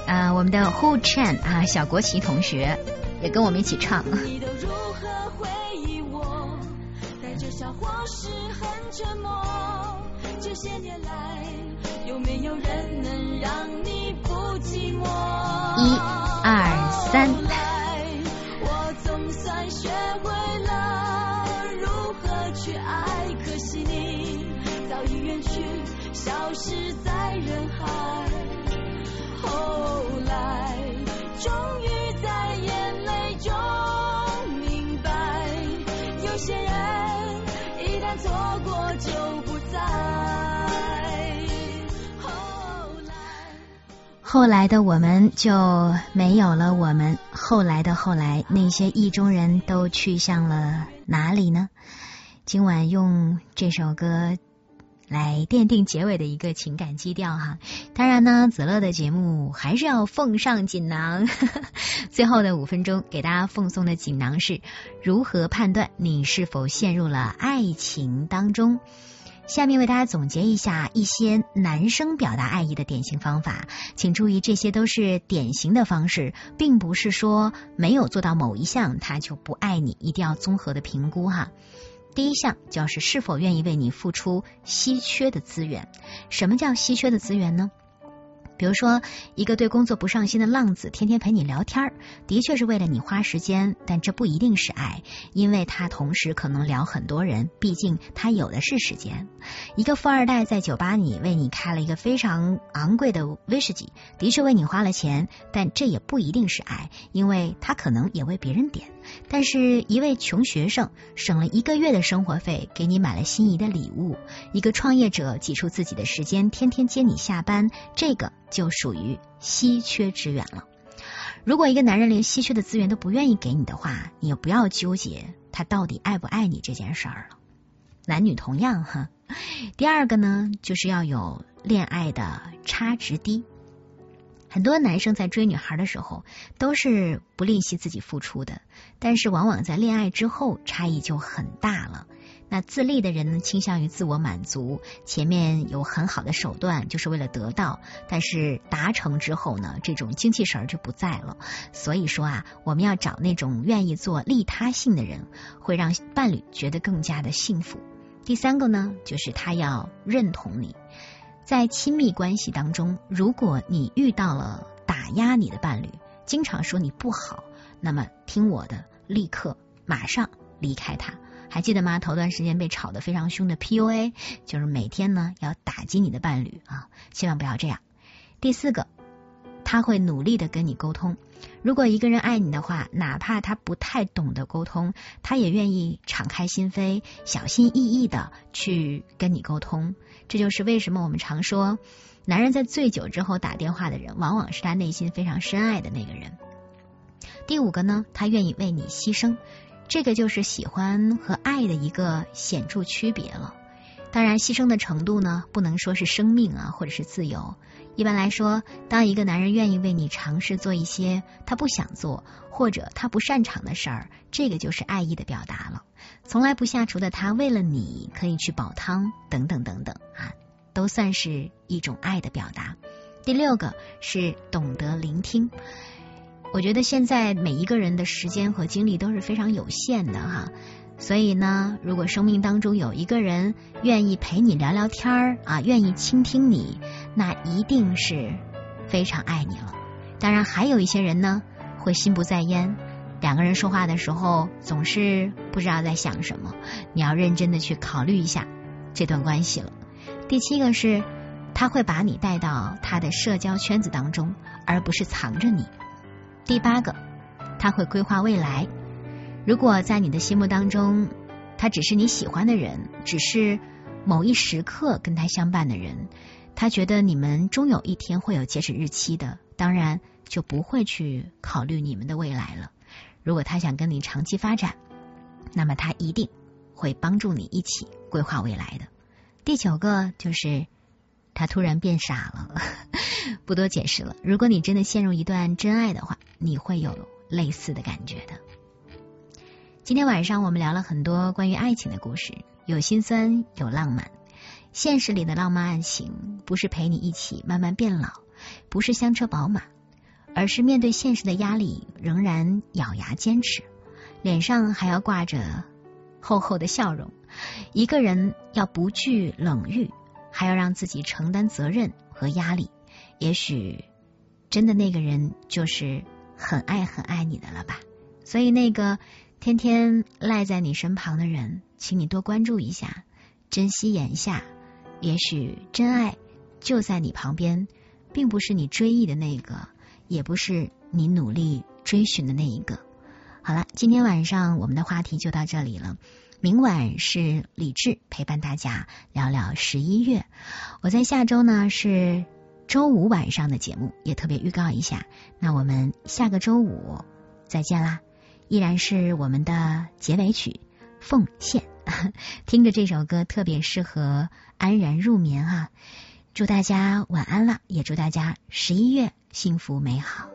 Speaker 2: 啊，我们的 Hu Chen 啊，小国旗同学也跟我们一起唱。
Speaker 4: 你都如何回忆我？带着笑或是很沉默。这些年来，有没有人能让你不寂寞？
Speaker 2: 一、二、三。
Speaker 4: 我总算学会了如何去爱，可惜你早已远去，消失在人海。后来，终于些人一旦错过就不再。后来。
Speaker 2: 后来的我们就没有了我们，后来的后来，那些意中人都去向了哪里呢？今晚用这首歌来奠定结尾的一个情感基调哈。当然呢，子乐的节目还是要奉上锦囊，<laughs> 最后的五分钟给大家奉送的锦囊是如何判断你是否陷入了爱情当中。下面为大家总结一下一些男生表达爱意的典型方法，请注意，这些都是典型的方式，并不是说没有做到某一项他就不爱你，一定要综合的评估哈。第一项就是是否愿意为你付出稀缺的资源。什么叫稀缺的资源呢？比如说，一个对工作不上心的浪子，天天陪你聊天儿，的确是为了你花时间，但这不一定是爱，因为他同时可能聊很多人，毕竟他有的是时间。一个富二代在酒吧里为你开了一个非常昂贵的威士忌，的确为你花了钱，但这也不一定是爱，因为他可能也为别人点。但是，一位穷学生省了一个月的生活费，给你买了心仪的礼物；一个创业者挤出自己的时间，天天接你下班，这个就属于稀缺资源了。如果一个男人连稀缺的资源都不愿意给你的话，你也不要纠结他到底爱不爱你这件事儿了。男女同样哈。第二个呢，就是要有恋爱的差值低。很多男生在追女孩的时候都是不吝惜自己付出的，但是往往在恋爱之后差异就很大了。那自立的人呢，倾向于自我满足，前面有很好的手段就是为了得到，但是达成之后呢，这种精气神儿就不在了。所以说啊，我们要找那种愿意做利他性的人，会让伴侣觉得更加的幸福。第三个呢，就是他要认同你。在亲密关系当中，如果你遇到了打压你的伴侣，经常说你不好，那么听我的，立刻马上离开他。还记得吗？头段时间被炒得非常凶的 PUA，就是每天呢要打击你的伴侣啊，千万不要这样。第四个，他会努力的跟你沟通。如果一个人爱你的话，哪怕他不太懂得沟通，他也愿意敞开心扉、小心翼翼的去跟你沟通。这就是为什么我们常说，男人在醉酒之后打电话的人，往往是他内心非常深爱的那个人。第五个呢，他愿意为你牺牲，这个就是喜欢和爱的一个显著区别了。当然，牺牲的程度呢，不能说是生命啊，或者是自由。一般来说，当一个男人愿意为你尝试做一些他不想做或者他不擅长的事儿，这个就是爱意的表达了。从来不下厨的他，为了你可以去煲汤，等等等等啊，都算是一种爱的表达。第六个是懂得聆听。我觉得现在每一个人的时间和精力都是非常有限的哈，所以呢，如果生命当中有一个人愿意陪你聊聊天儿啊，愿意倾听你，那一定是非常爱你了。当然，还有一些人呢，会心不在焉。两个人说话的时候，总是不知道在想什么，你要认真的去考虑一下这段关系了。第七个是，他会把你带到他的社交圈子当中，而不是藏着你。第八个，他会规划未来。如果在你的心目当中，他只是你喜欢的人，只是某一时刻跟他相伴的人，他觉得你们终有一天会有截止日期的，当然就不会去考虑你们的未来了。如果他想跟你长期发展，那么他一定会帮助你一起规划未来的。第九个就是他突然变傻了，<laughs> 不多解释了。如果你真的陷入一段真爱的话，你会有类似的感觉的。今天晚上我们聊了很多关于爱情的故事，有心酸，有浪漫。现实里的浪漫爱情不是陪你一起慢慢变老，不是香车宝马，而是面对现实的压力，仍然咬牙坚持，脸上还要挂着厚厚的笑容。一个人要不惧冷遇，还要让自己承担责任和压力。也许真的那个人就是很爱很爱你的了吧？所以那个天天赖在你身旁的人，请你多关注一下，珍惜眼下。也许真爱就在你旁边，并不是你追忆的那个。也不是你努力追寻的那一个。好了，今天晚上我们的话题就到这里了。明晚是李志陪伴大家聊聊十一月。我在下周呢是周五晚上的节目，也特别预告一下。那我们下个周五再见啦！依然是我们的结尾曲《奉献》，<laughs> 听着这首歌特别适合安然入眠哈。祝大家晚安了，也祝大家十一月。幸福美好。